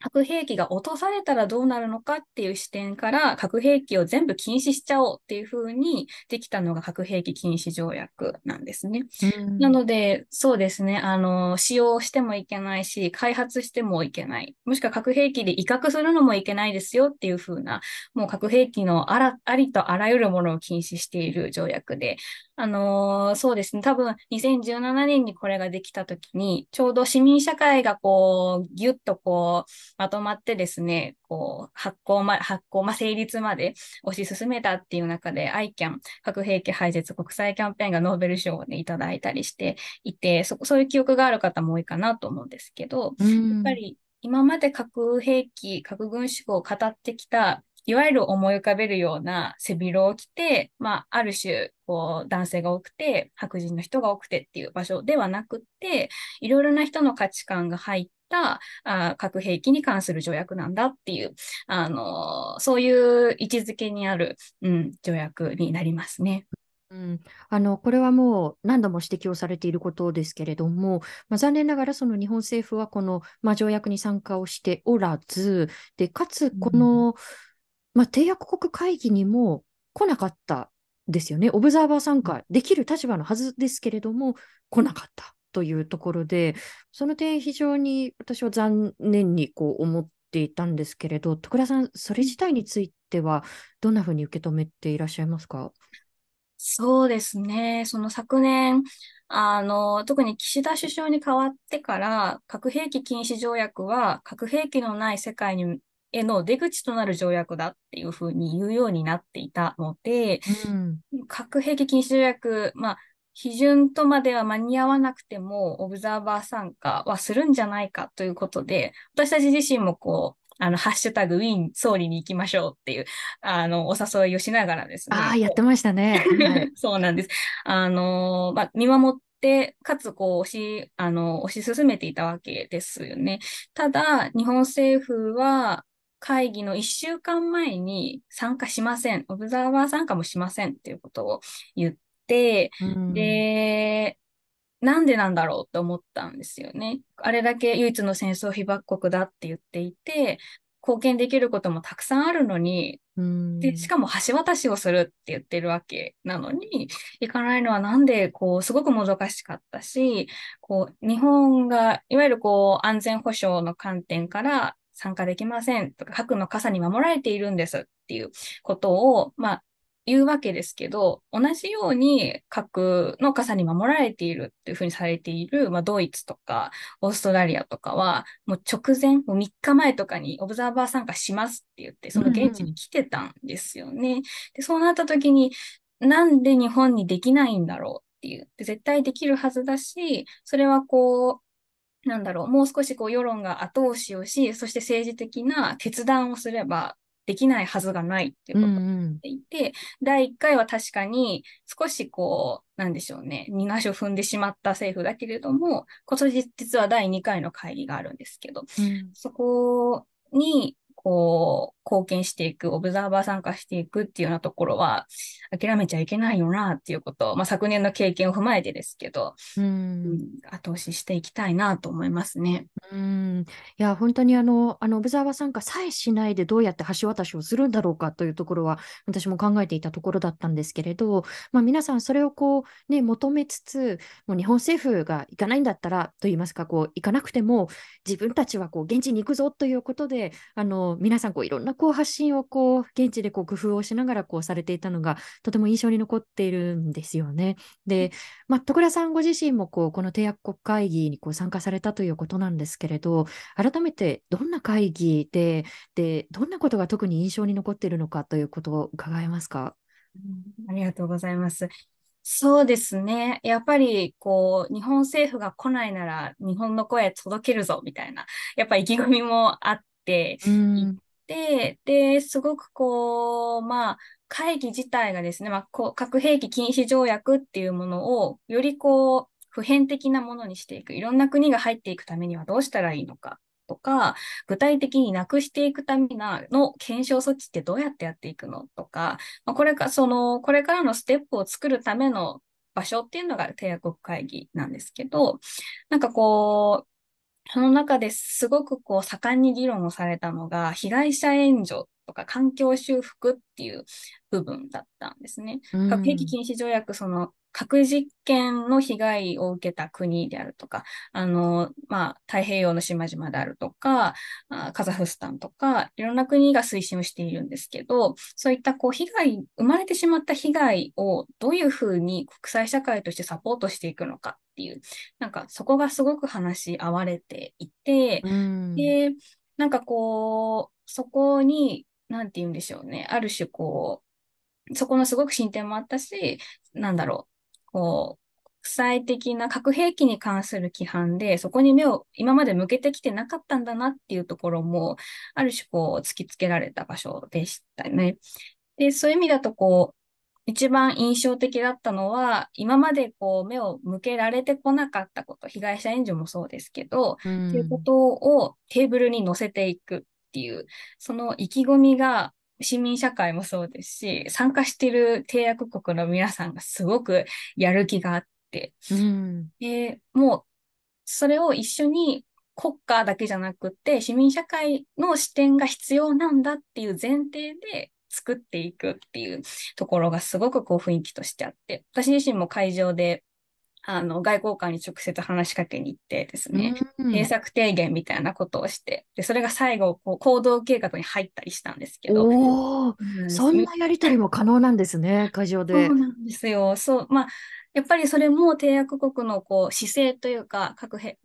核兵器が落とされたらどうなるのかっていう視点から核兵器を全部禁止しちゃおうっていうふうにできたのが核兵器禁止条約なんですね。なので、そうですね、あの、使用してもいけないし、開発してもいけない。もしくは核兵器で威嚇するのもいけないですよっていうふうな、もう核兵器のあらありとあらゆるものを禁止している条約で、あのー、そうですね、多分2017年にこれができたときに、ちょうど市民社会がこう、ぎゅっとこう、まとまってですね、こう、発行ま、発行、ま、成立まで推し進めたっていう中で、ICAN、核兵器廃絶国際キャンペーンがノーベル賞をね、いただいたりしていて、そ、そういう記憶がある方も多いかなと思うんですけど、やっぱり今まで核兵器、核軍縮を語ってきたいわゆる思い浮かべるような背広を着て、まあ、ある種、こう、男性が多くて、白人の人が多くてっていう場所ではなくって、いろいろな人の価値観が入ったあ核兵器に関する条約なんだっていう、あのそういう位置づけにある、うん、条約になりますね。うん、あのこれはもう何度も指摘をされていることですけれども、まあ、残念ながらその日本政府はこの、まあ、条約に参加をしておらず、でかつこの、うんまあ、締約国会議にも来なかったですよね。オブザーバー参加できる立場のはずですけれども、来なかったというところで、その点、非常に私は残念にこう思っていたんですけれど、徳田さん、それ自体については、どんなふうに受け止めていらっしゃいますか？そうですね。その昨年、あの、特に岸田首相に代わってから、核兵器禁止条約は核兵器のない世界にへの出口となる条約だっていうふうに言うようになっていたので、うん、核兵器禁止条約、まあ、批准とまでは間に合わなくても、オブザーバー参加はするんじゃないかということで、私たち自身もこう、あの、ハッシュタグウィン総理に行きましょうっていう、あの、お誘いをしながらですね。ああ、やってましたね。はい、そうなんです。あの、まあ、見守って、かつ、こう、押し、あの、推し進めていたわけですよね。ただ、日本政府は、会議の1週間前に参加しません。オブザーバー参加もしませんっていうことを言って、うん、で、なんでなんだろうって思ったんですよね。あれだけ唯一の戦争被爆国だって言っていて、貢献できることもたくさんあるのに、で、しかも橋渡しをするって言ってるわけなのに、行かないのはなんで、こう、すごくもどかしかったし、こう、日本が、いわゆるこう、安全保障の観点から参加できませんとか、核の傘に守られているんですっていうことを、まあ、言うわけですけど、同じように核の傘に守られているっていうふうにされている、まあ、ドイツとかオーストラリアとかは、もう直前、もう3日前とかにオブザーバー参加しますって言って、その現地に来てたんですよね。うん、で、そうなった時に、なんで日本にできないんだろうっていう。で絶対できるはずだし、それはこう、なんだろう、もう少しこう世論が後押しをし、そして政治的な決断をすればできないはずがないっていうことを言っていて、第1回は確かに少しこう、なんでしょうね、二足を踏んでしまった政府だけれども、今年実は第2回の会議があるんですけど、そこにこう、貢献していく、オブザーバー参加していくっていうようなところは、諦めちゃいけないよなっていうことを、まあ、昨年の経験を踏まえてですけど、うん、後押ししていきたいなと思いますね。うん。いや、本当にあの、あの、オブザーバー参加さえしないでどうやって橋渡しをするんだろうかというところは、私も考えていたところだったんですけれど、まあ、皆さんそれをこう、ね、求めつつ、もう日本政府が行かないんだったら、と言いますか、こう、行かなくても、自分たちはこう、現地に行くぞということで、あの、皆さんこう、いろんなこう、発信をこう、現地でこう、工夫をしながらこう、されていたのが、とても印象に残っているんですよね。で、まあ、徳田さんご自身もこう、この締約国会議にこう参加されたということなんですけれど、改めてどんな会議で、で、どんなことが特に印象に残っているのかということを伺えますか？ありがとうございます。そうですね。やっぱり、こう、日本政府が来ないなら、日本の声届けるぞ、みたいな、やっぱ意気込みもあって、行って、で、すごくこう、まあ、会議自体がですね、まあ、こう核兵器禁止条約っていうものを、よりこう、普遍的なものにしていく。いろんな国が入っていくためにはどうしたらいいのかとか、具体的になくしていくための検証措置ってどうやってやっていくのとか、まあ、これか、その、これからのステップを作るための場所っていうのが締約国会議なんですけど、なんかこう、その中ですごくこう盛んに議論をされたのが、被害者援助とか環境修復っていう部分だったんですね。核兵器禁止条約、その核実験の被害を受けた国であるとか、あの、まあ、太平洋の島々であるとか、カザフスタンとか、いろんな国が推進をしているんですけど、そういったこう被害、生まれてしまった被害をどういうふうに国際社会としてサポートしていくのかっていう、なんかそこがすごく話し合われていて、で、なんかこう、そこに、なんて言うんでしょうね、ある種こう、そこのすごく進展もあったし、なんだろう、こう、国際的な核兵器に関する規範で、そこに目を今まで向けてきてなかったんだなっていうところも、ある種こう突きつけられた場所でしたね。で、そういう意味だとこう、一番印象的だったのは、今までこう目を向けられてこなかったこと、被害者援助もそうですけど、うん、っていうことをテーブルに乗せていくっていう、その意気込みが市民社会もそうですし、参加している締約国の皆さんがすごくやる気があって、うん、でもうそれを一緒に国家だけじゃなくて市民社会の視点が必要なんだっていう前提で作っていくっていうところがすごくこう雰囲気としてあって、私自身も会場であの、外交官に直接話しかけに行ってですね、政策提言みたいなことをして、で、それが最後、こう、行動計画に入ったりしたんですけど。おうん、そんなやりとりも可能なんですね、会場で。そうなんですよ。そう、まあ、やっぱりそれも締約国のこう姿勢というか、核兵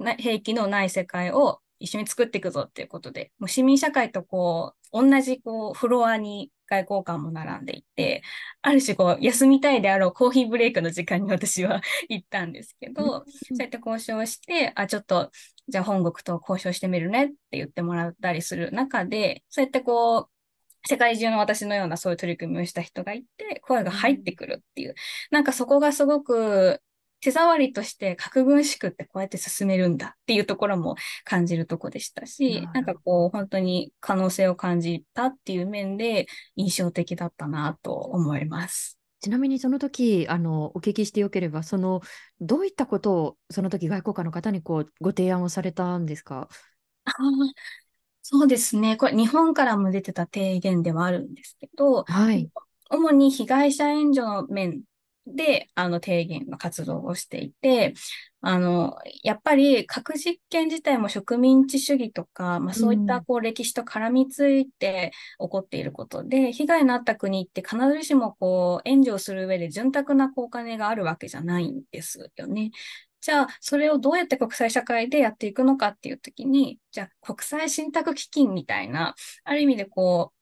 器のない世界を一緒に作っていくぞっていうことで、もう市民社会とこう、同じこう、フロアに外交官も並んでいて、ある種こう、休みたいであろうコーヒーブレイクの時間に私は 行ったんですけど、そうやって交渉して、あ、ちょっと、じゃあ本国と交渉してみるねって言ってもらったりする中で、そうやってこう、世界中の私のようなそういう取り組みをした人がいて、声が入ってくるっていう。なんかそこがすごく手触りとして核軍縮ってこうやって進めるんだっていうところも感じるとこでしたし、なんかこう本当に可能性を感じたっていう面で印象的だったなと思います。ちなみにその時あのお聞きしてよければ、そのどういったことをその時外交官の方にこうご提案をされたんですか？あそうですね。これ日本からも出てた提言ではあるんですけど、はい、主に被害者援助の面で、あの、提言の活動をしていて、あの、やっぱり核実験自体も植民地主義とか、まあそういったこう歴史と絡みついて起こっていることで、うん、被害のあった国って必ずしもこう援助をする上で潤沢なお金があるわけじゃないんですよね。じゃあ、それをどうやって国際社会でやっていくのかっていうときに、じゃあ国際信託基金みたいな、ある意味でこう、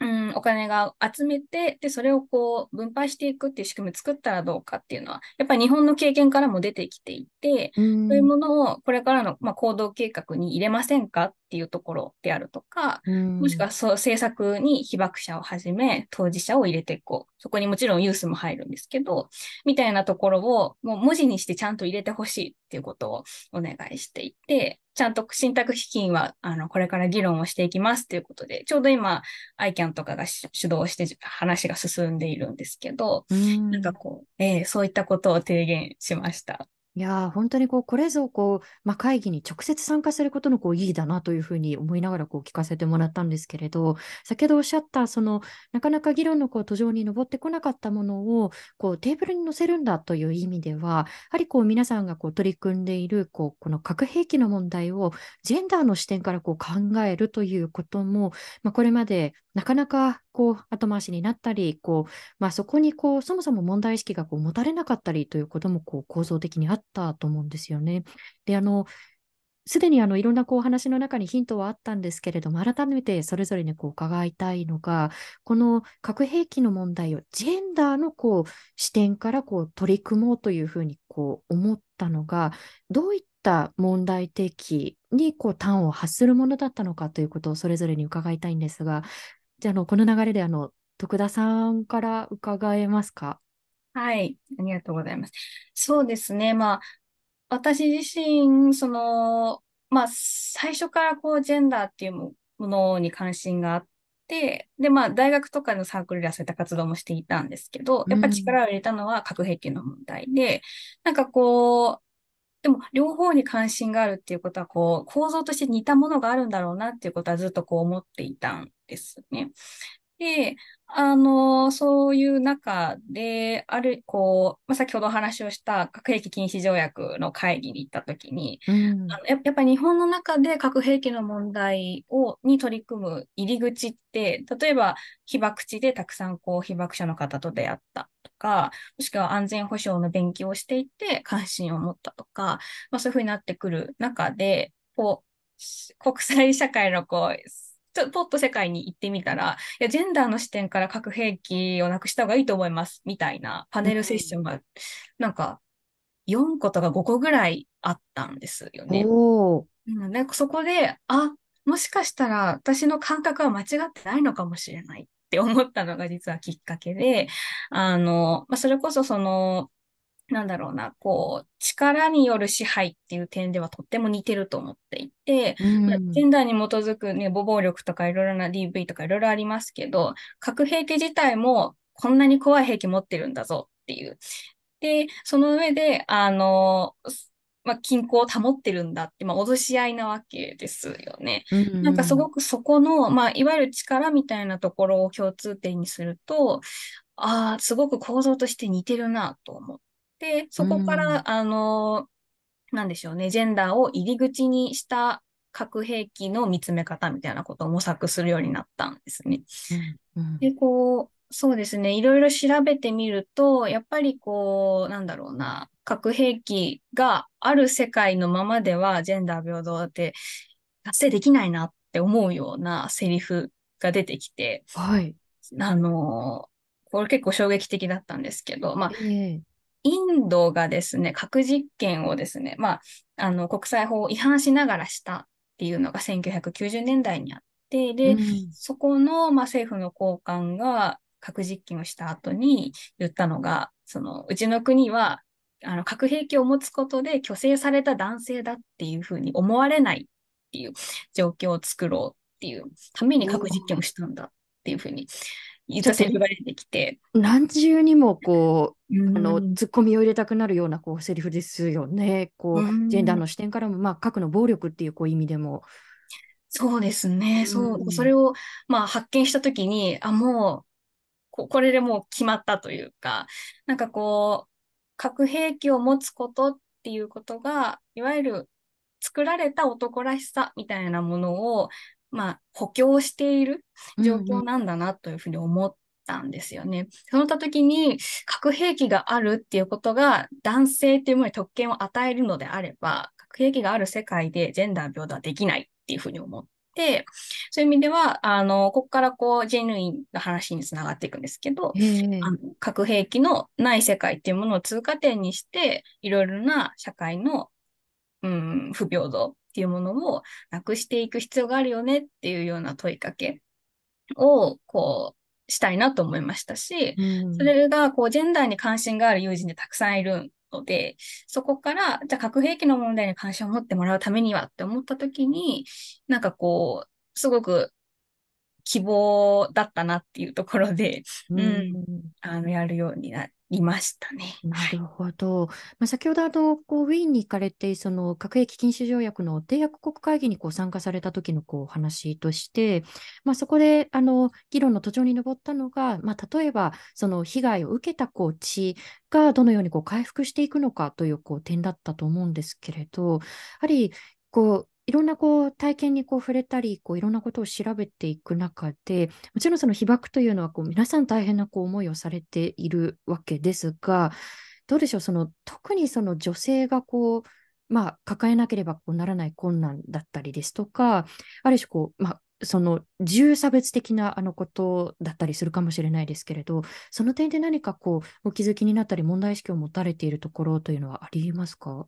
うん、うん、お金が集めて、で、それをこう、分配していくっていう仕組みを作ったらどうかっていうのは、やっぱり日本の経験からも出てきていて、うそういうんものをこれからの、まあ、行動計画に入れませんかっていうところであるとか、うんもしくはそう政策に被爆者をはじめ当事者を入れていこう。そこにもちろんユースも入るんですけど、みたいなところをもう文字にしてちゃんと入れてほしいっていうことをお願いしていて、ちゃんと信託基金はあのこれから議論をしていきますということで、ちょうど今 ICANN とかが主主導して話が進んでいるんですけど、うんなんかこう、えーそういったことを提言しました。いや、本当にこう、これぞこう、まあ、会議に直接参加することのこう意義だなというふうに思いながらこう聞かせてもらったんですけれど、先ほどおっしゃった、その、なかなか議論のこう途上に上ってこなかったものを、こう、テーブルに載せるんだという意味では、やはりこう、皆さんがこう取り組んでいる、こう、この核兵器の問題を、ジェンダーの視点からこう考えるということも、まあ、これまでなかなかこう、後回しになったり、こう、まあ、そこにこう、そもそも問題意識がこう持たれなかったりということもこう構造的にあったと思うんですよね。で、あの、すでにあのいろんなこうお話の中にヒントはあったんですけれども、改めてそれぞれにこう伺いたいのが、この核兵器の問題をジェンダーのこう視点からこう取り組もうというふうにこう思ったのが、どういった問題提起にこう端を発するものだったのかということをそれぞれに伺いたいんですが、じゃあのこの流れであの徳田さんから伺えますか？はい、ありがとうございます。そうですね。まあ、私自身、その、まあ、最初からこう、ジェンダーっていうものに関心があって、で、まあ、大学とかのサークルではそういった活動もしていたんですけど、やっぱり力を入れたのは核兵器の問題で、なんかこう、でも、両方に関心があるっていうことは、こう、構造として似たものがあるんだろうなっていうことはずっとこう思っていたんですね。で、あの、そういう中で、ある、こう、まあ、先ほどお話をした核兵器禁止条約の会議に行ったときに、うん。あのややっぱり日本の中で核兵器の問題をに取り組む入り口って、例えば被爆地でたくさんこう被爆者の方と出会ったとか、もしくは安全保障の勉強をしていて関心を持ったとか、まあ、そういうふうになってくる中で、こう、し国際社会のこう、ちょっとポッと世界に行ってみたら、いや、ジェンダーの視点から核兵器をなくした方がいいと思います、みたいなパネルセッションが、なんか、4個とか5個ぐらいあったんですよね。おーうん、で、そこで、あ、もしかしたら私の感覚は間違ってないのかもしれないって思ったのが実はきっかけで、あの、まあ、それこそその、なんだろうな、こう、力による支配っていう点ではとっても似てると思っていて、まあうんジェンダーに基づくね、母暴力とかいろいろな DV とかいろいろありますけど、核兵器自体もこんなに怖い兵器持ってるんだぞっていう。で、その上で、あの、まあ、均衡を保ってるんだって、まあ、脅し合いなわけですよね。うんなんかすごくそこの、まあ、いわゆる力みたいなところを共通点にすると、ああ、すごく構造として似てるなと思って、そこかうんら、あの、なんでしょうね、ジェンダーを入り口にした核兵器の見つめ方みたいなことを模索するようになったんですね。うんうんで、こう、そうですね、いろいろ調べてみると、やっぱりこう、なんだろうな、核兵器がある世界のままでは、ジェンダー平等って達成できないなって思うようなセリフが出てきて、はい。あのこれ結構衝撃的だったんですけど、まあ、ええインドがですね、核実験をですね、まあ、あの、国際法を違反しながらしたっていうのが1990年代にあって、で、うん。そこの、まあ、政府の高官が核実験をした後に言ったのが、その、うちの国は、あの、核兵器を持つことで虚勢された男性だっていうふうに思われないっていう状況を作ろうっていうために核実験をしたんだっていうふうに言ったセリフが出てきて、何重にもこう、あの、うんツッコミを入れたくなるようなこうセリフですよね。こう、うんジェンダーの視点からも、まあ、核の暴力っていうこう意味でも。そうですね。そうう。んそれを、まあ、発見したときに、あ、もう、こ、これでもう決まったというか、なんかこう、核兵器を持つことっていうことが、いわゆる作られた男らしさみたいなものを、まあ、補強している状況なんだなというふうに思ったんですよね。そうなった時に、核兵器があるっていうことが男性っていうものに特権を与えるのであれば、核兵器がある世界でジェンダー平等はできないっていうふうに思って、そういう意味では、あの、ここからこう、ジェヌインの話につながっていくんですけど、ええあの核兵器のない世界っていうものを通過点にして、いろいろな社会の、うん、不平等っていうものをなくしていく必要があるよねっていうような問いかけを、こう、したいなと思いましたし、うん。それが、こう、ジェンダーに関心がある友人でたくさんいるので、そこから、じゃあ核兵器の問題に関心を持ってもらうためにはって思ったときに、なんかこう、すごく希望だったなっていうところで、うん。うん。あの、やるようになりましたね。なるほど。まあ、先ほどあのこうウィーンに行かれて、その核兵器禁止条約の締約国会議にこう参加された時のこう話として、まあ、そこであの議論の途上に上ったのが、まあ、例えばその被害を受けたこう地がどのようにこう回復していくのかというこう点だったと思うんですけれど、やはりこういろんなこう体験にこう触れたり、こういろんなことを調べていく中で、もちろんその被爆というのはこう皆さん大変なこう思いをされているわけですが、どうでしょう、その特にその女性がこう、まあ、抱えなければこうならない困難だったりですとか、ある種こう、まあ、その重差別的なあのことだったりするかもしれないですけれど、その点で何かこうお気づきになったり、問題意識を持たれているところというのはありますか？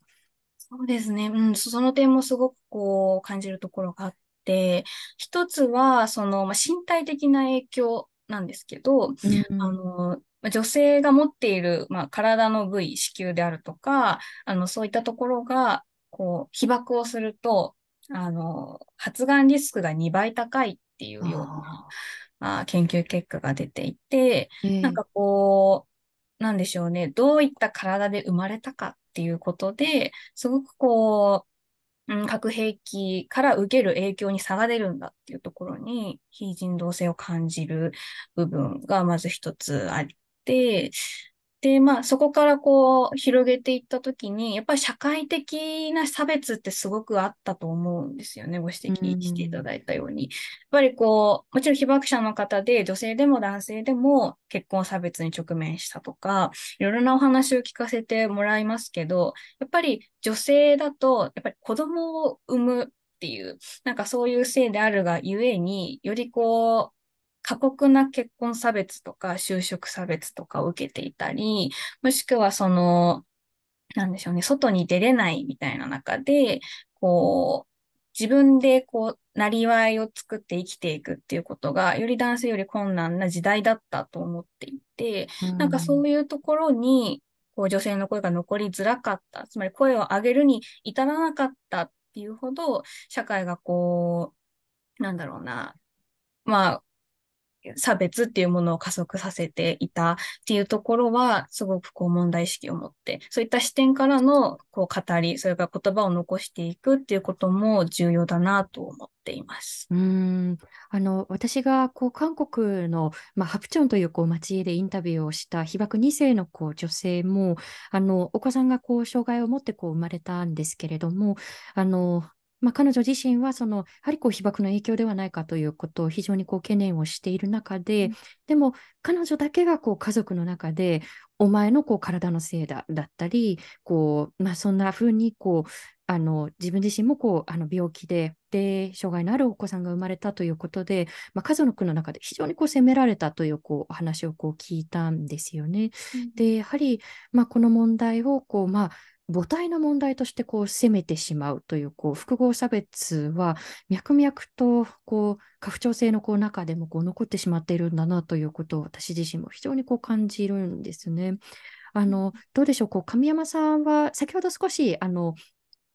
そうですね。うん、そその点もすごくこう感じるところがあって、一つは、その、まあ、身体的な影響なんですけど、うんあの、まあ女性が持っている、まあ、体の部位、子宮であるとか、あの、そういったところが、こう、被爆をすると、あの、発がんリスクが2倍高いっていうような、まあ、研究結果が出ていて、ええ。なんかこう、なんでしょうね、どういった体で生まれたかっていうことで、すごくこう、うん、核兵器から受ける影響に差が出るんだっていうところに、非人道性を感じる部分がまず一つあって、で、まあそこからこう広げていったときに、やっぱり社会的な差別ってすごくあったと思うんですよね。ご指摘していただいたように。やっぱりこう、もちろん被爆者の方で女性でも男性でも結婚差別に直面したとか、いろいろなお話を聞かせてもらいますけど、やっぱり女性だと、やっぱり子供を産むっていう、なんかそういう性であるがゆえに、よりこう、過酷な結婚差別とか就職差別とかを受けていたり、もしくはその、なんでしょうね、外に出れないみたいな中で、こう、自分でこう、なりわいを作って生きていくっていうことが、より男性より困難な時代だったと思っていて、なんかそういうところに、こう女性の声が残りづらかった。つまり声を上げるに至らなかったっていうほど、社会がこう、なんだろうな、まあ、差別っていうものを加速させていたっていうところは、すごくこう問題意識を持って、そういった視点からのこう語り、それから言葉を残していくっていうことも重要だなと思っています。うんあの私がこう韓国の、まあ、ハプチョンというこう町でインタビューをした被爆2世のこう女性もあのお子さんがこう障害を持ってこう生まれたんですけれどもあの、まあ、彼女自身はそのやはりこう被爆の影響ではないかということを非常にこう懸念をしている中で、うんでも彼女だけがこう家族の中でお前のこう体のせいだだったりこう、まあ、そんな風にこうあの自分自身もこうあの病気でで障害のあるお子さんが生まれたということで、まあ、家族の中で非常にこう責められたというこうお話をこう聞いたんですよね。でやはり、まあ、この問題をこう、まあ、母体の問題としてこう責めてしまうというこう複合差別は脈々とこう家父長制のこう中でもこう残ってしまっているんだなということを私自身も非常にこう感じるんですね。あのどうでしょうこう神山さんは先ほど少しあの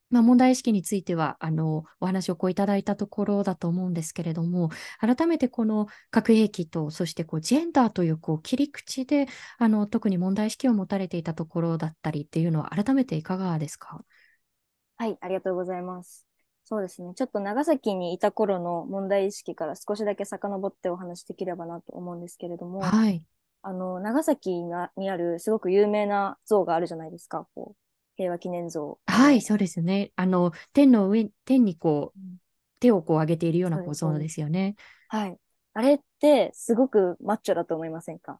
まあ、問題意識についてはあのお話をこういただいたところだと思うんですけれども改めてこの核兵器とそしてこうジェンダーというこう切り口であの特に問題意識を持たれていたところだったりっていうのは改めていかがですか？はい、ありがとうございます。そうですね。ちょっと長崎にいた頃の問題意識から少しだけ遡ってお話しできればなと思うんですけれども、はい。あの、長崎なにあるすごく有名な像があるじゃないですか。こう、平和記念像。はい、そうですね。あの、天の上、天にこううん、手をこう上げているような構造ですよね。はい。あれってすごくマッチョだと思いませんか？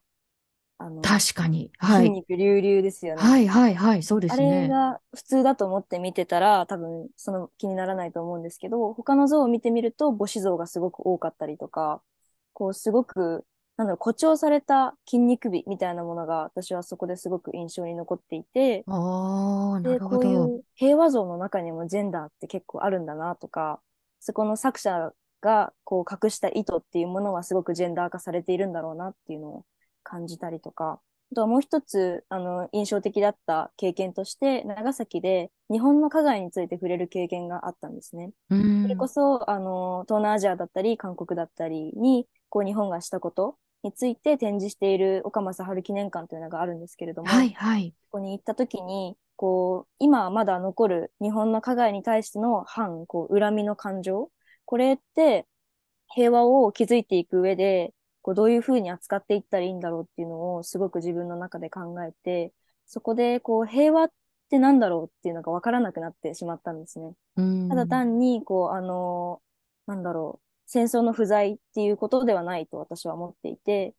ああの、確かに。はい。筋肉隆々ですよね。はいはいはい。そうですあれね。が普通だと思って見てたら、多分その気にならないと思うんですけど、他の像を見てみると母子像がすごく多かったりとか、こうすごく、なんだろう、誇張された筋肉美みたいなものが私はそこですごく印象に残っていて、ああ、なで、るほど。こういう平和像の中にもジェンダーって結構あるんだなとか、そこの作者がこう隠した意図っていうものはすごくジェンダー化されているんだろうなっていうのを感じたりとか、あとはもう一つ、あの、印象的だった経験として、長崎で日本の加害について触れる経験があったんですね。うん。それこそ、あの、東南アジアだったり、韓国だったりに、こう、日本がしたことについて展示している岡正治記念館というのがあるんですけれども、はいはい。ここに行った時に、こう、今まだ残る日本の加害に対しての反、こう、恨みの感情、これって平和を築いていく上で、こう、どういうふうに扱っていったらいいんだろうっていうのをすごく自分の中で考えて、そこで、こう、平和ってなんだろうっていうのがわからなくなってしまったんですね。うん。ただ単に、こう、あの、なんだろう、戦争の不在っていうことではないと私は思っていて、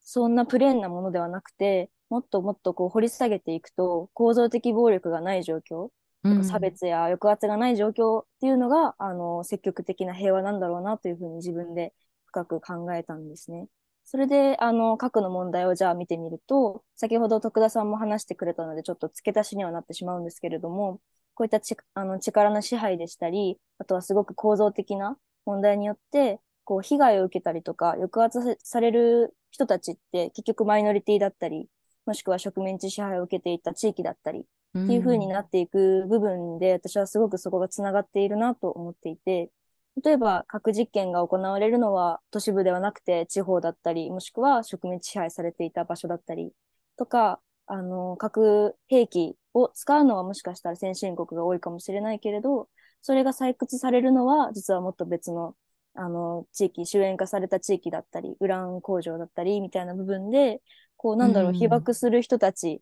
そんなプレーンなものではなくて、もっともっとこう掘り下げていくと、構造的暴力がない状況、うん差別や抑圧がない状況っていうのが、あの、積極的な平和なんだろうなというふうに自分で深く考えたんですね。それで、あの、核の問題をじゃあ見てみると、先ほど徳田さんも話してくれたので、ちょっと付け足しにはなってしまうんですけれども、こういったちあの力の支配でしたり、あとはすごく構造的な問題によって、こう、被害を受けたりとか、抑圧される人たちって結局マイノリティだったり、もしくは植民地支配を受けていた地域だったり、っていう風になっていく部分で、私はすごくそこがつながっているなと思っていて、例えば核実験が行われるのは都市部ではなくて地方だったり、もしくは植民地支配されていた場所だったりとか、あの、核兵器を使うのはもしかしたら先進国が多いかもしれないけれど、それが採掘されるのは実はもっと別の、あの、地域、終焉化された地域だったり、ウラン工場だったり、みたいな部分で、こう、なんだろう、うん。被爆する人たち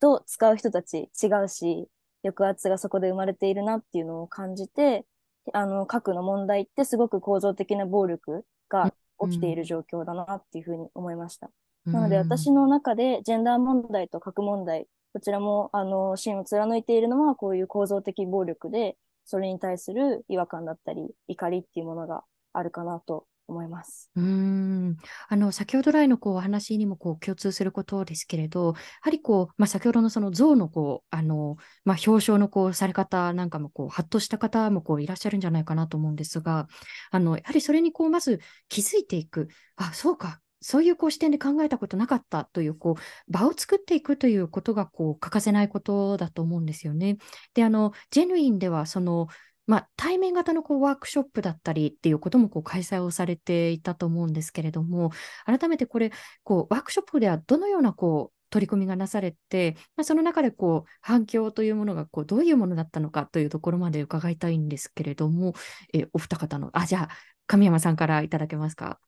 と使う人たち違うし、抑圧がそこで生まれているなっていうのを感じて、あの、核の問題ってすごく構造的な暴力が起きている状況だなっていうふうに思いました。なので私の中でジェンダー問題と核問題、こちらもあの芯を貫いているのはこういう構造的暴力で、それに対する違和感だったり怒りっていうものがあるかなと思います。うん。あの先ほど来のこうお話にもこう共通することですけれど、やはりこう、まあ、先ほどのその像のこうあの、まあ、表彰のこうされ方なんかもこうハッとした方もこういらっしゃるんじゃないかなと思うんですが、あのやはりそれにこうまず気づいていく、あそうか、そういうこう視点で考えたことなかったというこう場を作っていくということがこう欠かせないことだと思うんですよね。で、あのジェヌインではそのまあ、対面型のこうワークショップだったりっていうこともこう開催をされていたと思うんですけれども、改めてこれ、こうワークショップではどのようなこう取り組みがなされて、まあ、その中でこう反響というものがこうどういうものだったのかというところまで伺いたいんですけれども、えお二方の、あ、じゃあ、神山さんからいただけますか？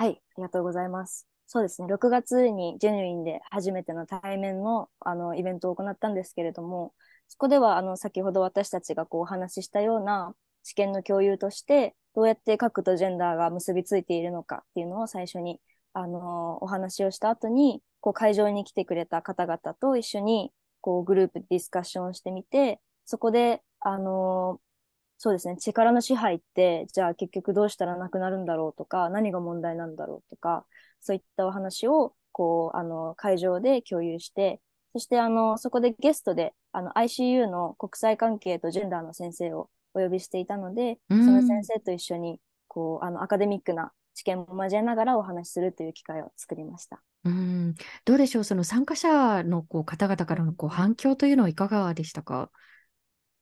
はい、ありがとうございます。そうですね、6月にジェヌインで初めての対面のあのイベントを行ったんですけれども、そこではあの先ほど私たちがこうお話ししたような知見の共有として、どうやって核とジェンダーが結びついているのかっていうのを最初にあのお話をした後に、こう会場に来てくれた方々と一緒にこうグループディスカッションしてみて、そこで、あのそうですね、力の支配って、じゃあ結局どうしたらなくなるんだろうとか、何が問題なんだろうとか、そういったお話を、こう、あの、会場で共有して、そして、あの、そこでゲストで、あの、ICU の国際関係とジェンダーの先生をお呼びしていたので、そうんの先生と一緒に、こう、あの、アカデミックな知見も交えながらお話しするという機会を作りました。うん、どうでしょう、その参加者のこう方々からのこう反響というのはいかがでしたか？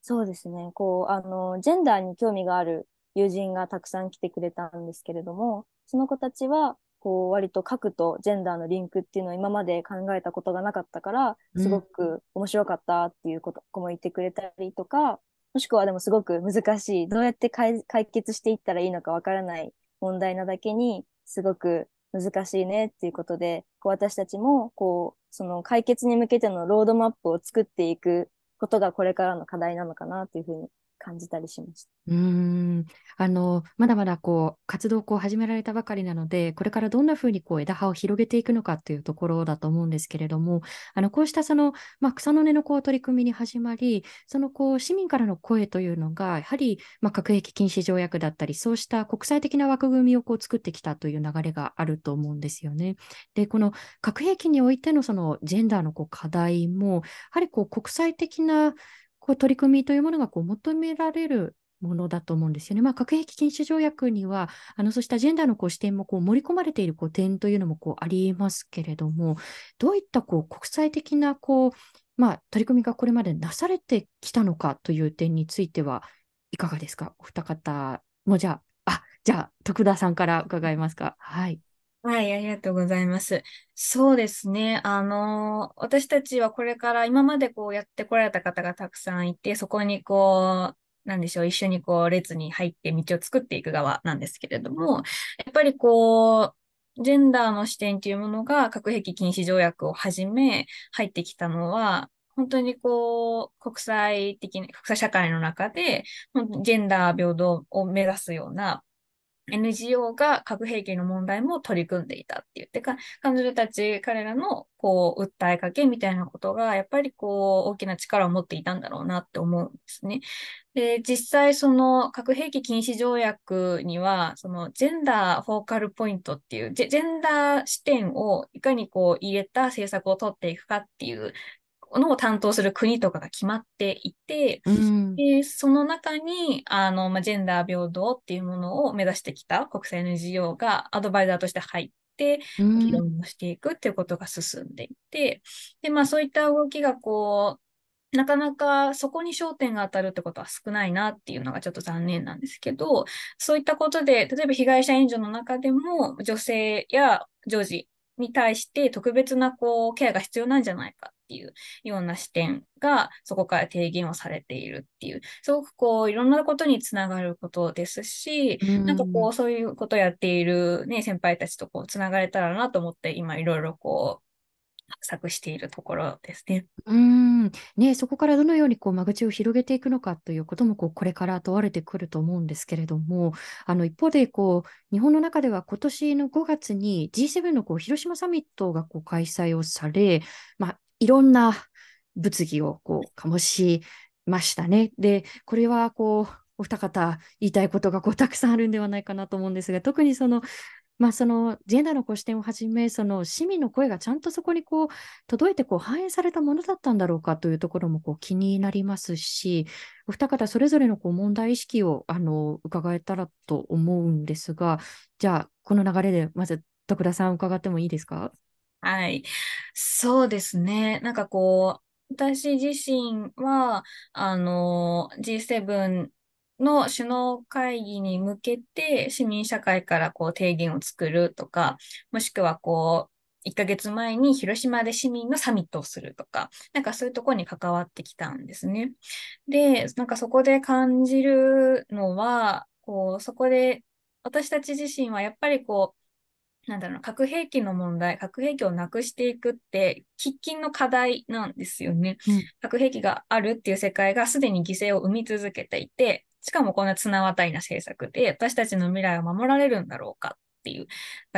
そうですね。こう、あの、ジェンダーに興味がある友人がたくさん来てくれたんですけれども、その子たちは、こう、割と核とジェンダーのリンクっていうのを今まで考えたことがなかったから、うんすごく面白かったっていうこと子も言ってくれたりとか、もしくはでもすごく難しい、どうやって解解決していったらいいのかわからない問題なだけに、すごく難しいねっていうことで、こう私たちも、こう、その解決に向けてのロードマップを作っていくことがこれからの課題なのかなというふうに感じたりしました。うんあのまだまだこう活動をこう始められたばかりなので、これからどんなふうにこう枝葉を広げていくのかというところだと思うんですけれども、あのこうしたその、まあ、草の根のこう取り組みに始まり、そのこう市民からの声というのが、やはり、まあ、核兵器禁止条約だったり、そうした国際的な枠組みをこう作ってきたという流れがあると思うんですよね。で、この核兵器においてのそのジェンダーのこう課題も、やはりこう国際的なこう取り組みというものがこう求められるものだと思うんですよね。まあ、核兵器禁止条約には、あのそうしたジェンダーのこう視点もこう盛り込まれているこう点というのもこうありえますけれども、どういったこう国際的なこう、まあ、取り組みがこれまでなされてきたのかという点についてはいかがですか？お二方もじゃあ、あ、じゃあ、徳田さんから伺いますか。はい。はい、ありがとうございます。そうですね。あの、私たちはこれから今までこうやってこられた方がたくさんいて、そこにこう、なんでしょう、一緒にこう列に入って道を作っていく側なんですけれども、やっぱりこう、ジェンダーの視点というものが核兵器禁止条約をはじめ入ってきたのは、本当にこう、国際的に、国際社会の中で、ジェンダー平等を目指すような NGO が核兵器の問題も取り組んでいたって言ってか、彼女たち、彼らのこう、訴えかけみたいなことが、やっぱりこう、大きな力を持っていたんだろうなって思うんですね。で、実際その核兵器禁止条約には、そのジェンダーフォーカルポイントっていうジェ、ジェンダー視点をいかにこう入れた政策を取っていくかっていうのを担当する国とかが決まっていて、うん、でその中にあの、まあ、ジェンダー平等っていうものを目指してきた国際 NGO がアドバイザーとして入って、議論をしていくっていうことが進んでいて、で、まあそういった動きがこう、なかなかそこに焦点が当たるってことは少ないなっていうのがちょっと残念なんですけど、そういったことで、例えば被害者援助の中でも女性や女児に対して特別なこうケアが必要なんじゃないかっていうような視点がそこから提言をされているっていう、すごくこういろんなことにつながることですし、んなんかこうそういうことをやっているね、先輩たちとこうつながれたらなと思って今いろいろこう画策しているところですね。うん。ね、そこからどのようにこう間口を広げていくのかということもこうこれから問われてくると思うんですけれども、あの一方でこう日本の中では今年の5月に G7 のこう広島サミットがこう開催をされ、まあ、いろんな物議をこう醸しましたね。で、これはこうお二方言いたいことがこうたくさんあるんではないかなと思うんですが、特にそのまあ、そのジェンダーのこう視点をはじめ、その市民の声がちゃんとそこにこう届いてこう反映されたものだったんだろうかというところもこう気になりますし、お二方それぞれのこう問題意識をあの伺えたらと思うんですが、じゃあ、この流れでまず徳田さん伺ってもいいですか？はい。そうですね。なんかこう、私自身は、あの、G7 の首脳会議に向けて市民社会からこう提言を作るとか、もしくはこう、1ヶ月前に広島で市民のサミットをするとか、なんかそういうとこに関わってきたんですね。で、なんかそこで感じるのは、こう、そこで私たち自身はやっぱりこう、なんだろう、核兵器の問題、核兵器をなくしていくって、喫緊の課題なんですよね。うん、核兵器があるっていう世界がすでに犠牲を生み続けていて、しかもこんな綱渡りな政策で、私たちの未来を守られるんだろうかっていう、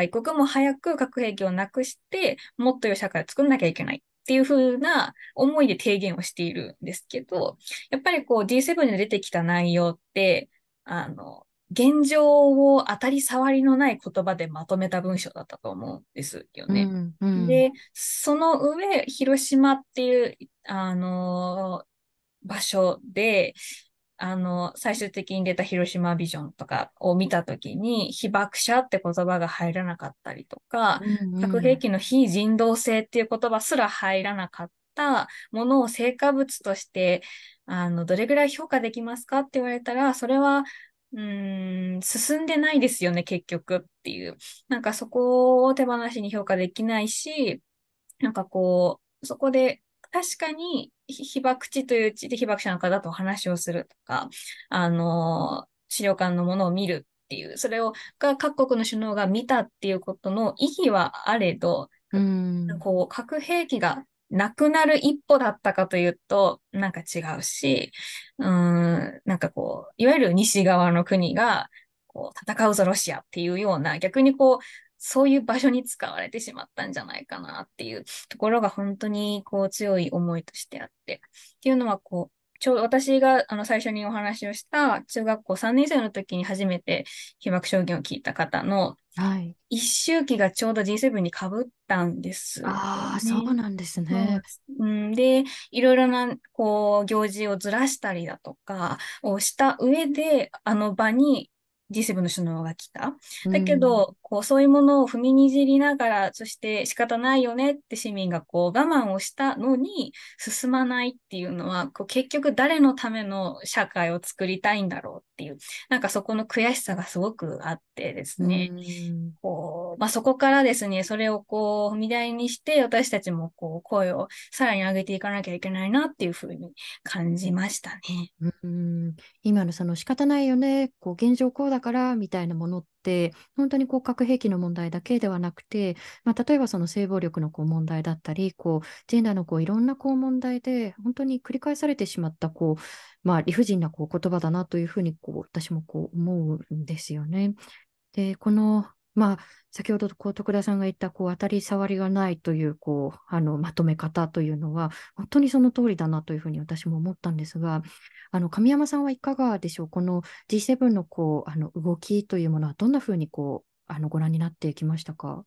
一刻も早く核兵器をなくして、もっと良い社会を作んなきゃいけないっていう風な思いで提言をしているんですけど、やっぱりこう G7 に出てきた内容って、あの、現状を当たり障りのない言葉でまとめた文章だったと思うんですよね。うんうん、で、その上、広島っていう、あの、場所で、あの、最終的に出た広島ビジョンとかを見たときに、被爆者って言葉が入らなかったりとか、うんうん、核兵器の非人道性っていう言葉すら入らなかったものを成果物として、あの、どれぐらい評価できますかって言われたら、それはうん、進んでないですよね、結局っていう。なんかそこを手放しに評価できないし、なんかこう、そこで確かに被爆地という地で被爆者の方と話をするとか、あの、資料館のものを見るっていう、それをが各国の首脳が見たっていうことの意義はあれど、うん、こう核兵器がなくなる一歩だったかというと、なんか違うし、うん、なんかこう、いわゆる西側の国が、こう、戦うぞロシアっていうような、逆にこう、そういう場所に使われてしまったんじゃないかなっていうところが本当にこう強い思いとしてあって。っていうのはこう、ちょうど私があの最初にお話をした中学校3年生の時に初めて被爆証言を聞いた方の一周期がちょうど G7 にかぶったんです。ああ、そうなんですね。うん、で、いろいろな、こう、行事をずらしたりだとかをした上で、あの場に G7 の首脳が来た。だけど、こう、そういうものを踏みにじりながら、そして仕方ないよねって市民がこう我慢をしたのに進まないっていうのは、こう結局誰のための社会を作りたいんだろうっていう、なんかそこの悔しさがすごくあってですね。こうまあ、そこからですね、それをこう踏み台にして、私たちもこう声をさらに上げていかなきゃいけないなっていうふうに感じましたね。うん今のその仕方ないよね、こう現状こうだからみたいなものって、本当にこう核兵器の問題だけではなくて、まあ、例えばその性暴力のこう問題だったり、こうジェンダーのこういろんなこう問題で、本当に繰り返されてしまったこう、まあ、理不尽なこう言葉だなというふうにこう私もこう思うんですよね。で、このまあ、先ほどこう徳田さんが言ったこう当たり障りがないというこうあのまとめ方というのは本当にその通りだなというふうに私も思ったんですがあの神山さんはいかがでしょう？この G7 のこうあの動きというものはどんなふうにこうあのご覧になってきましたか？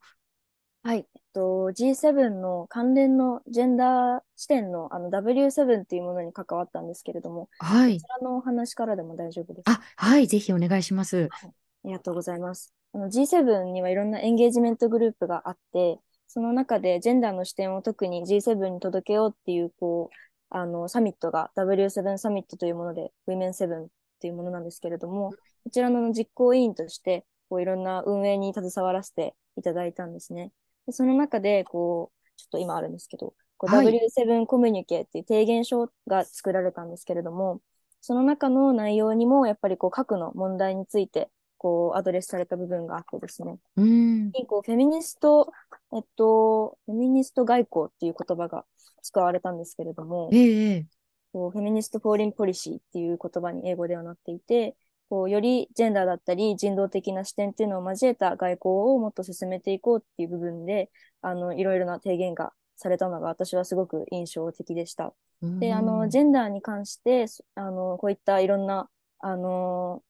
はい、えっと、G7 の関連のジェンダー視点のあの W7 というものに関わったんですけれども、はい、こちらのお話からでも大丈夫ですか？あはい、ぜひお願いします。はい、ありがとうございます。あの G7 にはいろんなエンゲージメントグループがあって、その中でジェンダーの視点を特に G7 に届けようっていう、こう、あの、サミットが W7 サミットというもので、Women7 っていうものなんですけれども、こちらの実行委員として、こういろんな運営に携わらせていただいたんですね。でその中で、こう、ちょっと今あるんですけど、こう W7 コミュニケっていう提言書が作られたんですけれども、その中の内容にも、やっぱりこう核の問題についてこう、 address された部分があってですね。うん。こう、フェミニスト、えっと、フェミニスト外交っていう言葉が使われたんですけれども、ええこう feminist foreign policy っていう言葉に英語ではなっていて、こうよりジェンダーだったり人道的な視点っていうのを交えた外交をもっと進めていこうっていう部分で、あの、いろいろな提言がされたのが私はすごく印象的でした。で、あの、ジェンダーに関して、あの、こういったいろんな、あの、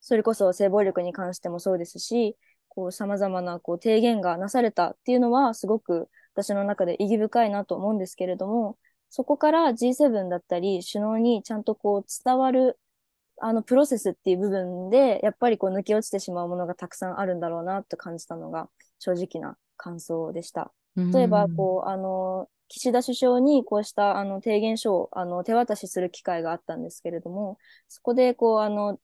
それこそ性暴力に関してもそうですし、こう様々なこう提言がなされたっていうのはすごく私の中で意義深いなと思うんですけれども、そこから G7 だったり首脳にちゃんとこう伝わるあのプロセスっていう部分で、やっぱりこう抜け落ちてしまうものがたくさんあるんだろうなと感じたのが正直な感想でした。例えば、こう、あの、岸田首相にこうしたあの提言書をあの手渡しする機会があったんですけれども、そこでこうあの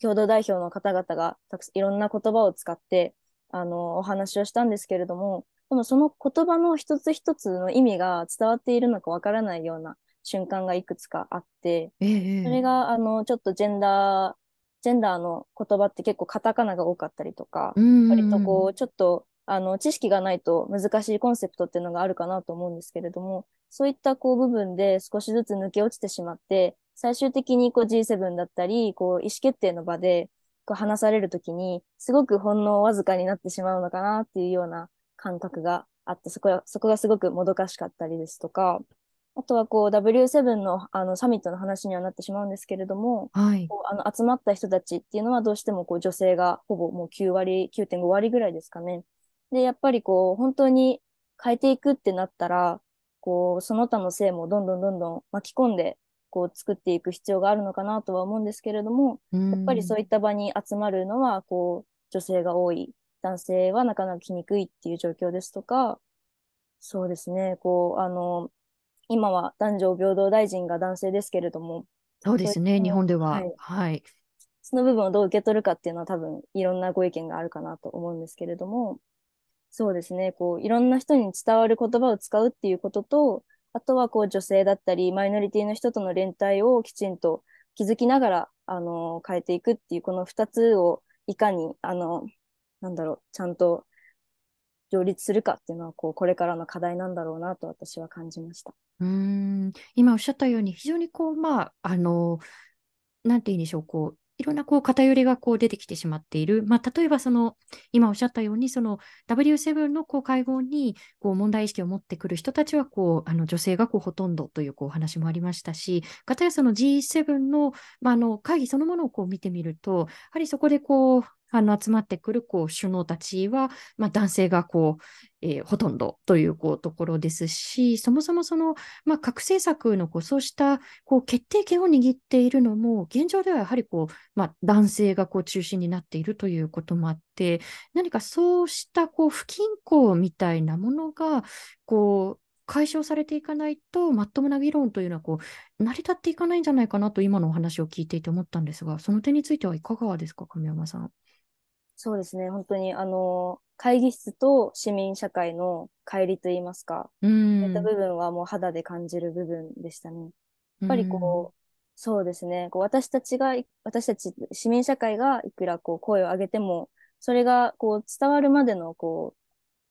共同代表の方々がたくさんいろんな言葉を使って、あの、お話をしたんですけれども、でもその言葉の一つ一つの意味が伝わっているのかわからないような瞬間がいくつかあって、ええ、それが、あの、ちょっとジェンダー、ジェンダーの言葉って結構カタカナが多かったりとか、割とこう、ちょっと、あの、知識がないと難しいコンセプトっていうのがあるかなと思うんですけれども、そういったこう部分で少しずつ抜け落ちてしまって、最終的にこう G7 だったり、こう意思決定の場でこう話されるときに、すごくほんのわずかになってしまうのかなっていうような感覚があって、そこがそこがすごくもどかしかったりですとか、あとはこう W7 のあのサミットの話にはなってしまうんですけれども、はい、こうあの集まった人たちっていうのはどうしてもこう女性がほぼもう9割、9.5割ぐらいですかね。で、やっぱりこう本当に変えていくってなったら、こうその他の性もどんどんどんどん巻き込んでこう作っていく必要があるのかなとは思うんですけれども、やっぱりそういった場に集まるのは、こう、女性が多い、男性はなかなか来にくいっていう状況ですとか、そうですね、こう、あの、今は男女平等大臣が男性ですけれども、そうですね、日本では。はい。はい、その部分をどう受け取るかっていうのは多分いろんなご意見があるかなと思うんですけれども、そうですね、こう、いろんな人に伝わる言葉を使うっていうことと、あとはこう女性だったり、マイノリティの人との連帯をきちんと築きながら、あの、変えていくっていう、この二つをいかに、あの、なんだろう、ちゃんと両立するかっていうのは、こう、これからの課題なんだろうなと私は感じました。うーん今おっしゃったように、非常にこう、まあ、あの、なんて言うんでしょう、こう、いろんなこう偏りがこう出てきてしまっている。まあ、例えばその、今おっしゃったように、その W7 のこう会合にこう問題意識を持ってくる人たちはこう、あの女性がこうほとんどというこうお話もありましたし、かたやその G7 の,、まあ、あの会議そのものをこう見てみると、やはりそこでこう、あの集まってくるこう首脳たちは、まあ、男性がこう、えーほとんどというこうところですし、そもそもその、まあ、核政策のこうそうしたこう決定権を握っているのも、現状ではやはりこう、まあ、男性がこう中心になっているということもあって、何かそうしたこう不均衡みたいなものがこう解消されていかないと、まっともな議論というのはこう成り立っていかないんじゃないかなと、今のお話を聞いていて思ったんですが、その点についてはいかがですか、神山さん。そうですね、本当に、あの、会議室と市民社会の乖離といいますか、うそういったん。部分はもう肌で感じる部分でしたね。やっぱりこう、そうですね、こう私たちが、私たち市民社会がいくらこう声を上げても、それがこう伝わるまでのこう、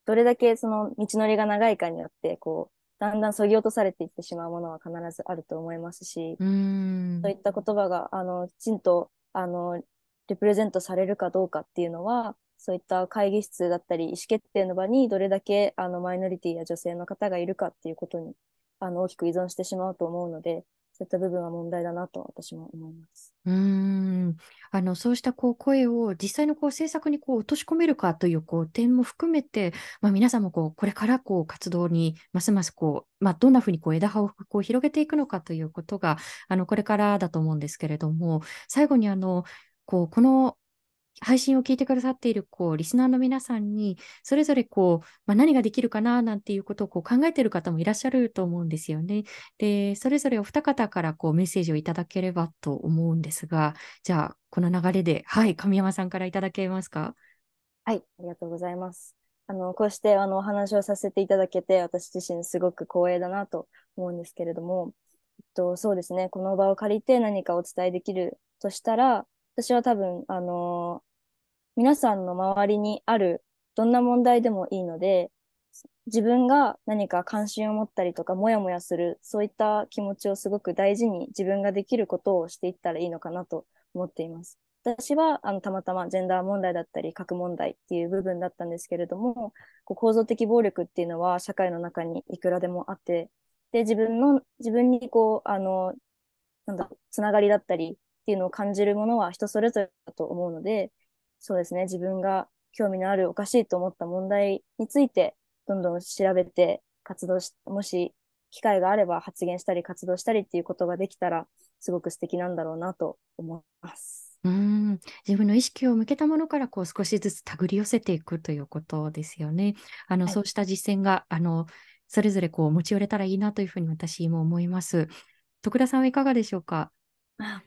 どれだけその道のりが長いかによって、こう、だんだん削ぎ落とされていってしまうものは必ずあると思いますし、うん。そういった言葉が、あの、きちんと、あの、レプレゼントされるかどうかっていうのは、そういった会議室だったり、意思決定の場にどれだけ、あの、マイノリティや女性の方がいるかっていうことに、あの、大きく依存してしまうと思うので、そういった部分は問題だなと私も思います。うんあのそうしたこう声を実際のこう政策にこう落とし込めるかというこう点も含めて、まあ、皆さんもこうこれからこう活動にますますこう、まあ、どんなふうにこう枝葉をこう広げていくのかということがあのこれからだと思うんですけれども最後にあのこうこの配信を聞いてくださっているこうリスナーの皆さんにそれぞれこう、まあ、何ができるかななんていうことをこう考えている方もいらっしゃると思うんですよね。で、それぞれお二方からこうメッセージをいただければと思うんですが、じゃあ、この流れで、はい、神山さんからいただけますか？はい、ありがとうございます。あの、こうしてあのお話をさせていただけて、私自身すごく光栄だなと思うんですけれども、えっと、そうですね、この場を借りて何かお伝えできるとしたら、私は多分、あの皆さんの周りにあるどんな問題でもいいので、自分が何か関心を持ったりとか、もやもやする、そういった気持ちをすごく大事に自分ができることをしていったらいいのかなと思っています。私はあのたまたまジェンダー問題だったり核問題っていう部分だったんですけれどもこう構造的暴力っていうのは社会の中にいくらでもあってで自分の自分にこうあのなんだつながりだったりっていうのを感じるものは人それぞれだと思うのでそうですね自分が興味のあるおかしいと思った問題についてどんどん調べて活動しもし機会があれば発言したり活動したりっていうことができたらすごく素敵なんだろうなと思います。うーん、自分の意識を向けたものからこう少しずつ手繰り寄せていくということですよね。あの、はいそうした実践が、あの、それぞれこう持ち寄れたらいいなというふうに私も思います。徳田さんはいかがでしょうか？あ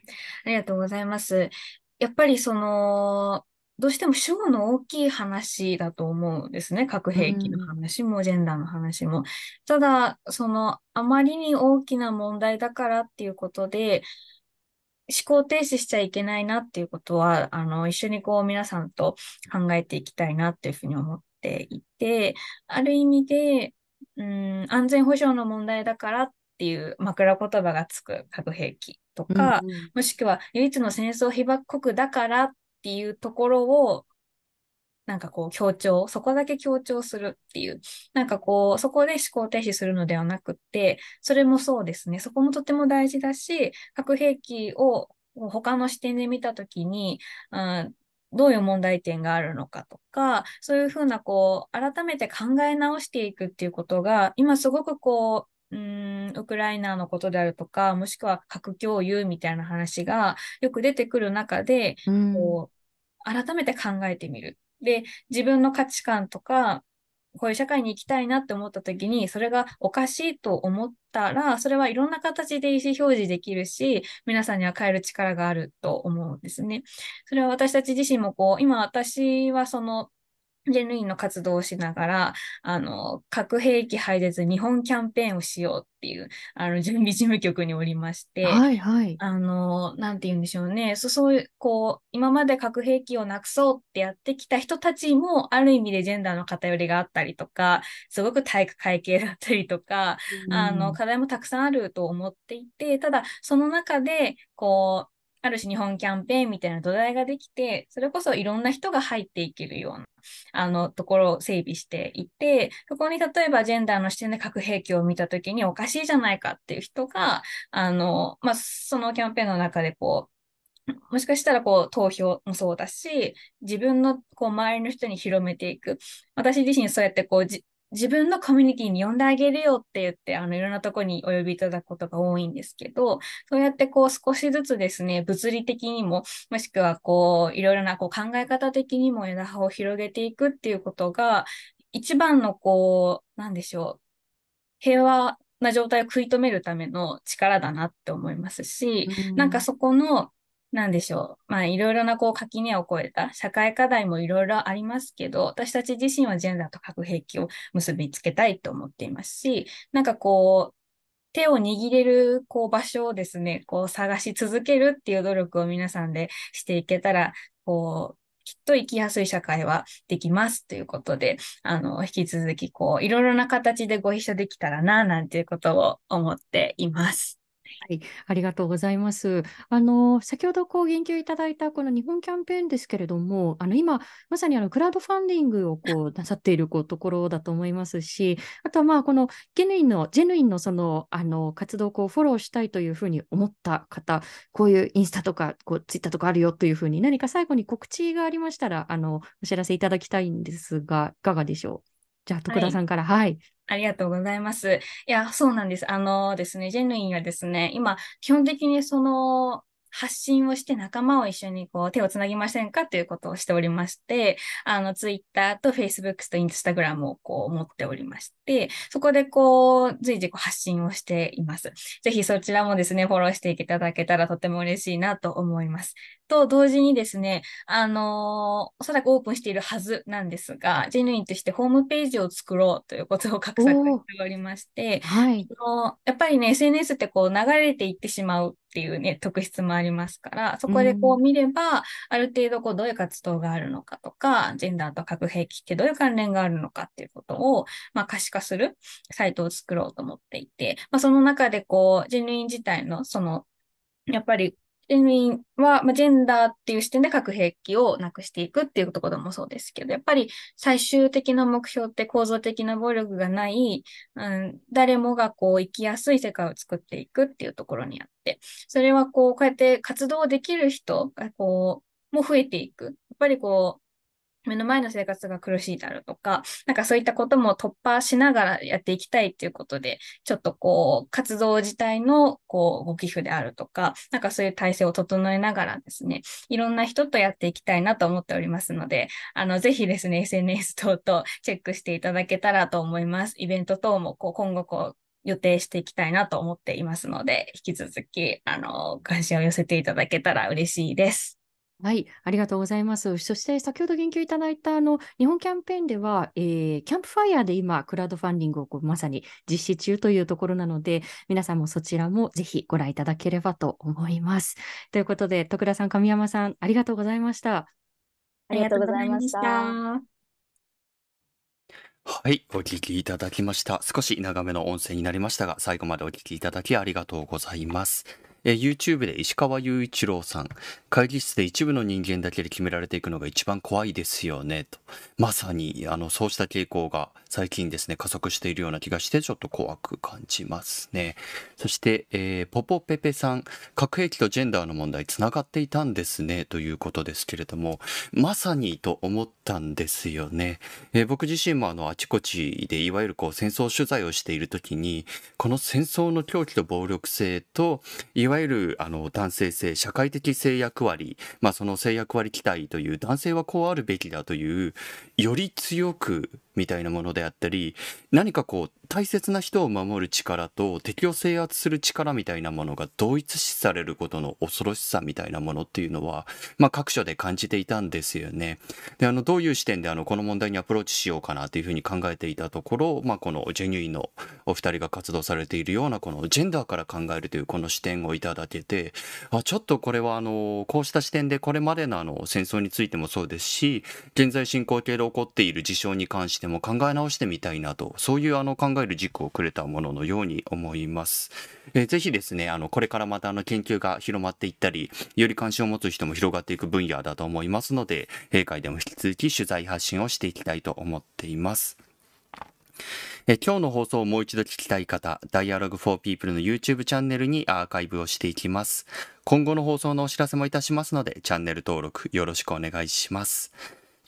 ありがとうございます。やっぱりその、どうしても主語の大きい話だと思うんですね。核兵器の話も、ジェンダーの話も。ただ、その、あまりに大きな問題だからっていうことで、思考停止しちゃいけないなっていうことは、あの、一緒にこう皆さんと考えていきたいなっていうふうに思っていて、ある意味で、うん、安全保障の問題だからっていう枕言葉がつく核兵器とか、うんうんもしくは唯一の戦争被爆国だからっていうところを、なんかこう強調、そこだけ強調するっていう、なんかこう、そこで思考停止するのではなくって、それもそうですね。そこもとても大事だし、核兵器を他の視点で見たときに、うん、どういう問題点があるのかとか、そういうふうなこう、改めて考え直していくっていうことが、今すごくこう、うん、ウクライナのことであるとか、もしくは核共有みたいな話がよく出てくる中で、うんこう、改めて考えてみる。で、自分の価値観とか、こういう社会に行きたいなって思った時に、それがおかしいと思ったら、それはいろんな形で意思表示できるし、皆さんには変える力があると思うんですね。それは私たち自身もこう、今私はその、ジェヌインの活動をしながら、あの、核兵器廃絶日本キャンペーンをしようっていう、あの、準備事務局におりまして、はいはい。あの、なんて言うんでしょうね。そそういう、こう、今まで核兵器をなくそうってやってきた人たちも、ある意味でジェンダーの偏りがあったりとか、すごく体育会系だったりとか、あの、課題もたくさんあると思っていて、ただ、その中で、こう、ある種日本キャンペーンみたいな土台ができて、それこそいろんな人が入っていけるような、あの、ところを整備していて、そこに例えばジェンダーの視点で核兵器を見たときにおかしいじゃないかっていう人が、あの、まあ、そのキャンペーンの中でこう、もしかしたらこう投票もそうだし、自分のこう周りの人に広めていく。私自身そうやってこう自分のコミュニティに呼んであげるよって言って、あの、いろんなとこにお呼びいただくことが多いんですけど、そうやってこう少しずつですね、物理的にも、もしくはこう、いろいろなこう考え方的にも枝葉を広げていくっていうことが、一番のこう、なんでしょう、平和な状態を食い止めるための力だなって思いますし、なんかそこの、なんでしょう。まあ、いろいろなこう垣根を越えた社会課題もいろいろありますけど、私たち自身はジェンダーと核兵器を結びつけたいと思っていますし、なんかこう、手を握れるこう場所をですね、こう探し続けるっていう努力を皆さんでしていけたら、こう、きっと生きやすい社会はできますということで、あの、引き続きこう、いろいろな形でご一緒できたらな、なんていうことを思っています。はい、ありがとうございます。あの、先ほどこう言及いただいたこの日本キャンペーンですけれども、あの今、まさにあのクラウドファンディングをこうなさっているこうところだと思いますし、あとはまあこのジェヌインの、ジェヌインのその、あの活動をこうフォローしたいというふうに思った方、こういうインスタとかこうツイッターとかあるよというふうに何か最後に告知がありましたら、あの、お知らせいただきたいんですが、いかがでしょう？じゃあ、徳田さんから、はい。ありがとうございます。いや、そうなんです。あのですね、ジェヌインはですね、今、基本的にその、発信をして仲間を一緒にこう手をつなぎませんかということをしておりまして、あの、ツイッターとフェイスブックとインスタグラムをこう持っておりまして、そこでこう、随時こう発信をしています。ぜひそちらもですね、フォローしていただけたらとても嬉しいなと思います。と同時にですね、あのおそらくオープンしているはずなんですが、ジェヌインとしてホームページを作ろうということを画策しておりまして、はい。やっぱりね、SNS ってこう流れていってしまうっていうね、特質もありますから、そこでこう見れば、ある程度こうどういう活動があるのかとか、ジェンダーと核兵器ってどういう関連があるのかっていうことを、まあ可視化するサイトを作ろうと思っていて、まあその中でこう、ジェヌイン自体のその、やっぱりジェヌインは、まあ、ジェンダーっていう視点で核兵器をなくしていくっていうところもそうですけど、やっぱり最終的な目標って構造的な暴力がない、うん、誰もがこう生きやすい世界を作っていくっていうところにあって、それはこう、こうやって活動できる人がこう、も増えていく。やっぱりこう、目の前の生活が苦しいであるとか、なんかそういったことも突破しながらやっていきたいっていうことで、ちょっとこう、活動自体のこう、ご寄付であるとか、なんかそういう体制を整えながらですね、いろんな人とやっていきたいなと思っておりますので、あの、ぜひですね、SNS 等々チェックしていただけたらと思います。イベント等もこう、今後こう、予定していきたいなと思っていますので、引き続き、あの、関心を寄せていただけたら嬉しいです。はい、ありがとうございます。そして先ほど言及いただいたあの日本キャンペーンでは、えー、キャンプファイヤーで今、クラウドファンディングをこうまさに実施中というところなので、皆さんもそちらもぜひご覧いただければと思います。ということで、徳田さん、神山さん、ありがとうございました。ありがとうございました。はい、お聞きいただきました。少し長めの音声になりましたが、最後までお聞きいただきありがとうございます。え YouTube で石川雄一郎さん、会議室で一部の人間だけで決められていくのが一番怖いですよね、と。まさに、あの、そうした傾向が最近ですね、加速しているような気がして、ちょっと怖く感じますね。そして、えー、ポポペペさん、核兵器とジェンダーの問題、つながっていたんですね、ということですけれども、まさにと思ったんですよね。えー、僕自身もあの、あちこちで、いわゆるこう、戦争取材をしているときに、この戦争の狂気と暴力性と、いわゆるあの男性性、社会的性役割、まあその性役割期待という男性はこうあるべきだという、より強くみたいなものでであったり、何かこう大切な人を守る力と敵を制圧する力みたいなものが同一視されることの恐ろしさみたいなものっていうのは、まあ各所で感じていたんですよね。で、あの、どういう視点であの、この問題にアプローチしようかなというふうに考えていたところ、まあこのジェニュイのお二人が活動されているようなこのジェンダーから考えるというこの視点をいただけて、あ、ちょっとこれはあの、こうした視点でこれまでのあの、戦争についてもそうですし、現在進行形で起こっている事象に関しても考え直してみたいなと、そういうあの考える軸をくれたもののように思います。えーぜひですね、あの、これからまたあの研究が広まっていったり、より関心を持つ人も広がっていく分野だと思いますので、閉会でも引き続き取材発信をしていきたいと思っています。え今日の放送をもう一度聞きたい方、Dialogue for People の YouTube チャンネルにアーカイブをしていきます。今後の放送のお知らせもいたしますので、チャンネル登録よろしくお願いします。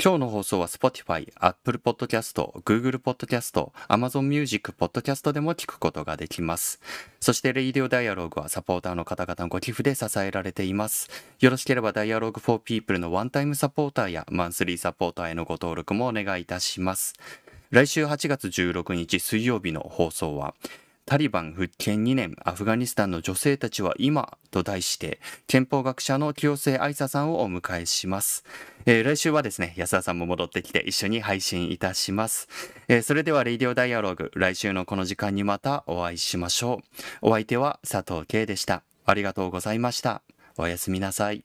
今日の放送は Spotify、Apple Podcast、Google Podcast、Amazon Music Podcast でも聞くことができます。そして Radio Dialogue はサポーターの方々のご寄付で支えられています。よろしければ Dialogue for People のワンタイムサポーターやマンスリーサポーターへのご登録もお願いいたします。来週8月16日水曜日の放送は、タリバン復権2年アフガニスタンの女性たちは今と題して憲法学者の清瀬愛沙さんをお迎えします、えー来週はですね安田さんも戻ってきて一緒に配信いたします、えーそれではレイディオダイアログ来週のこの時間にまたお会いしましょう。お相手は佐藤圭でした。ありがとうございました。おやすみなさい。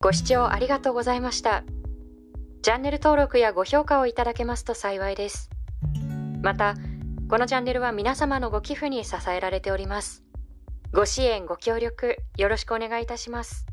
ご視聴ありがとうございました。チャンネル登録やご評価をいただけますと幸いです。また、このチャンネルは皆様のご寄付に支えられております。ご支援、ご協力、よろしくお願いいたします。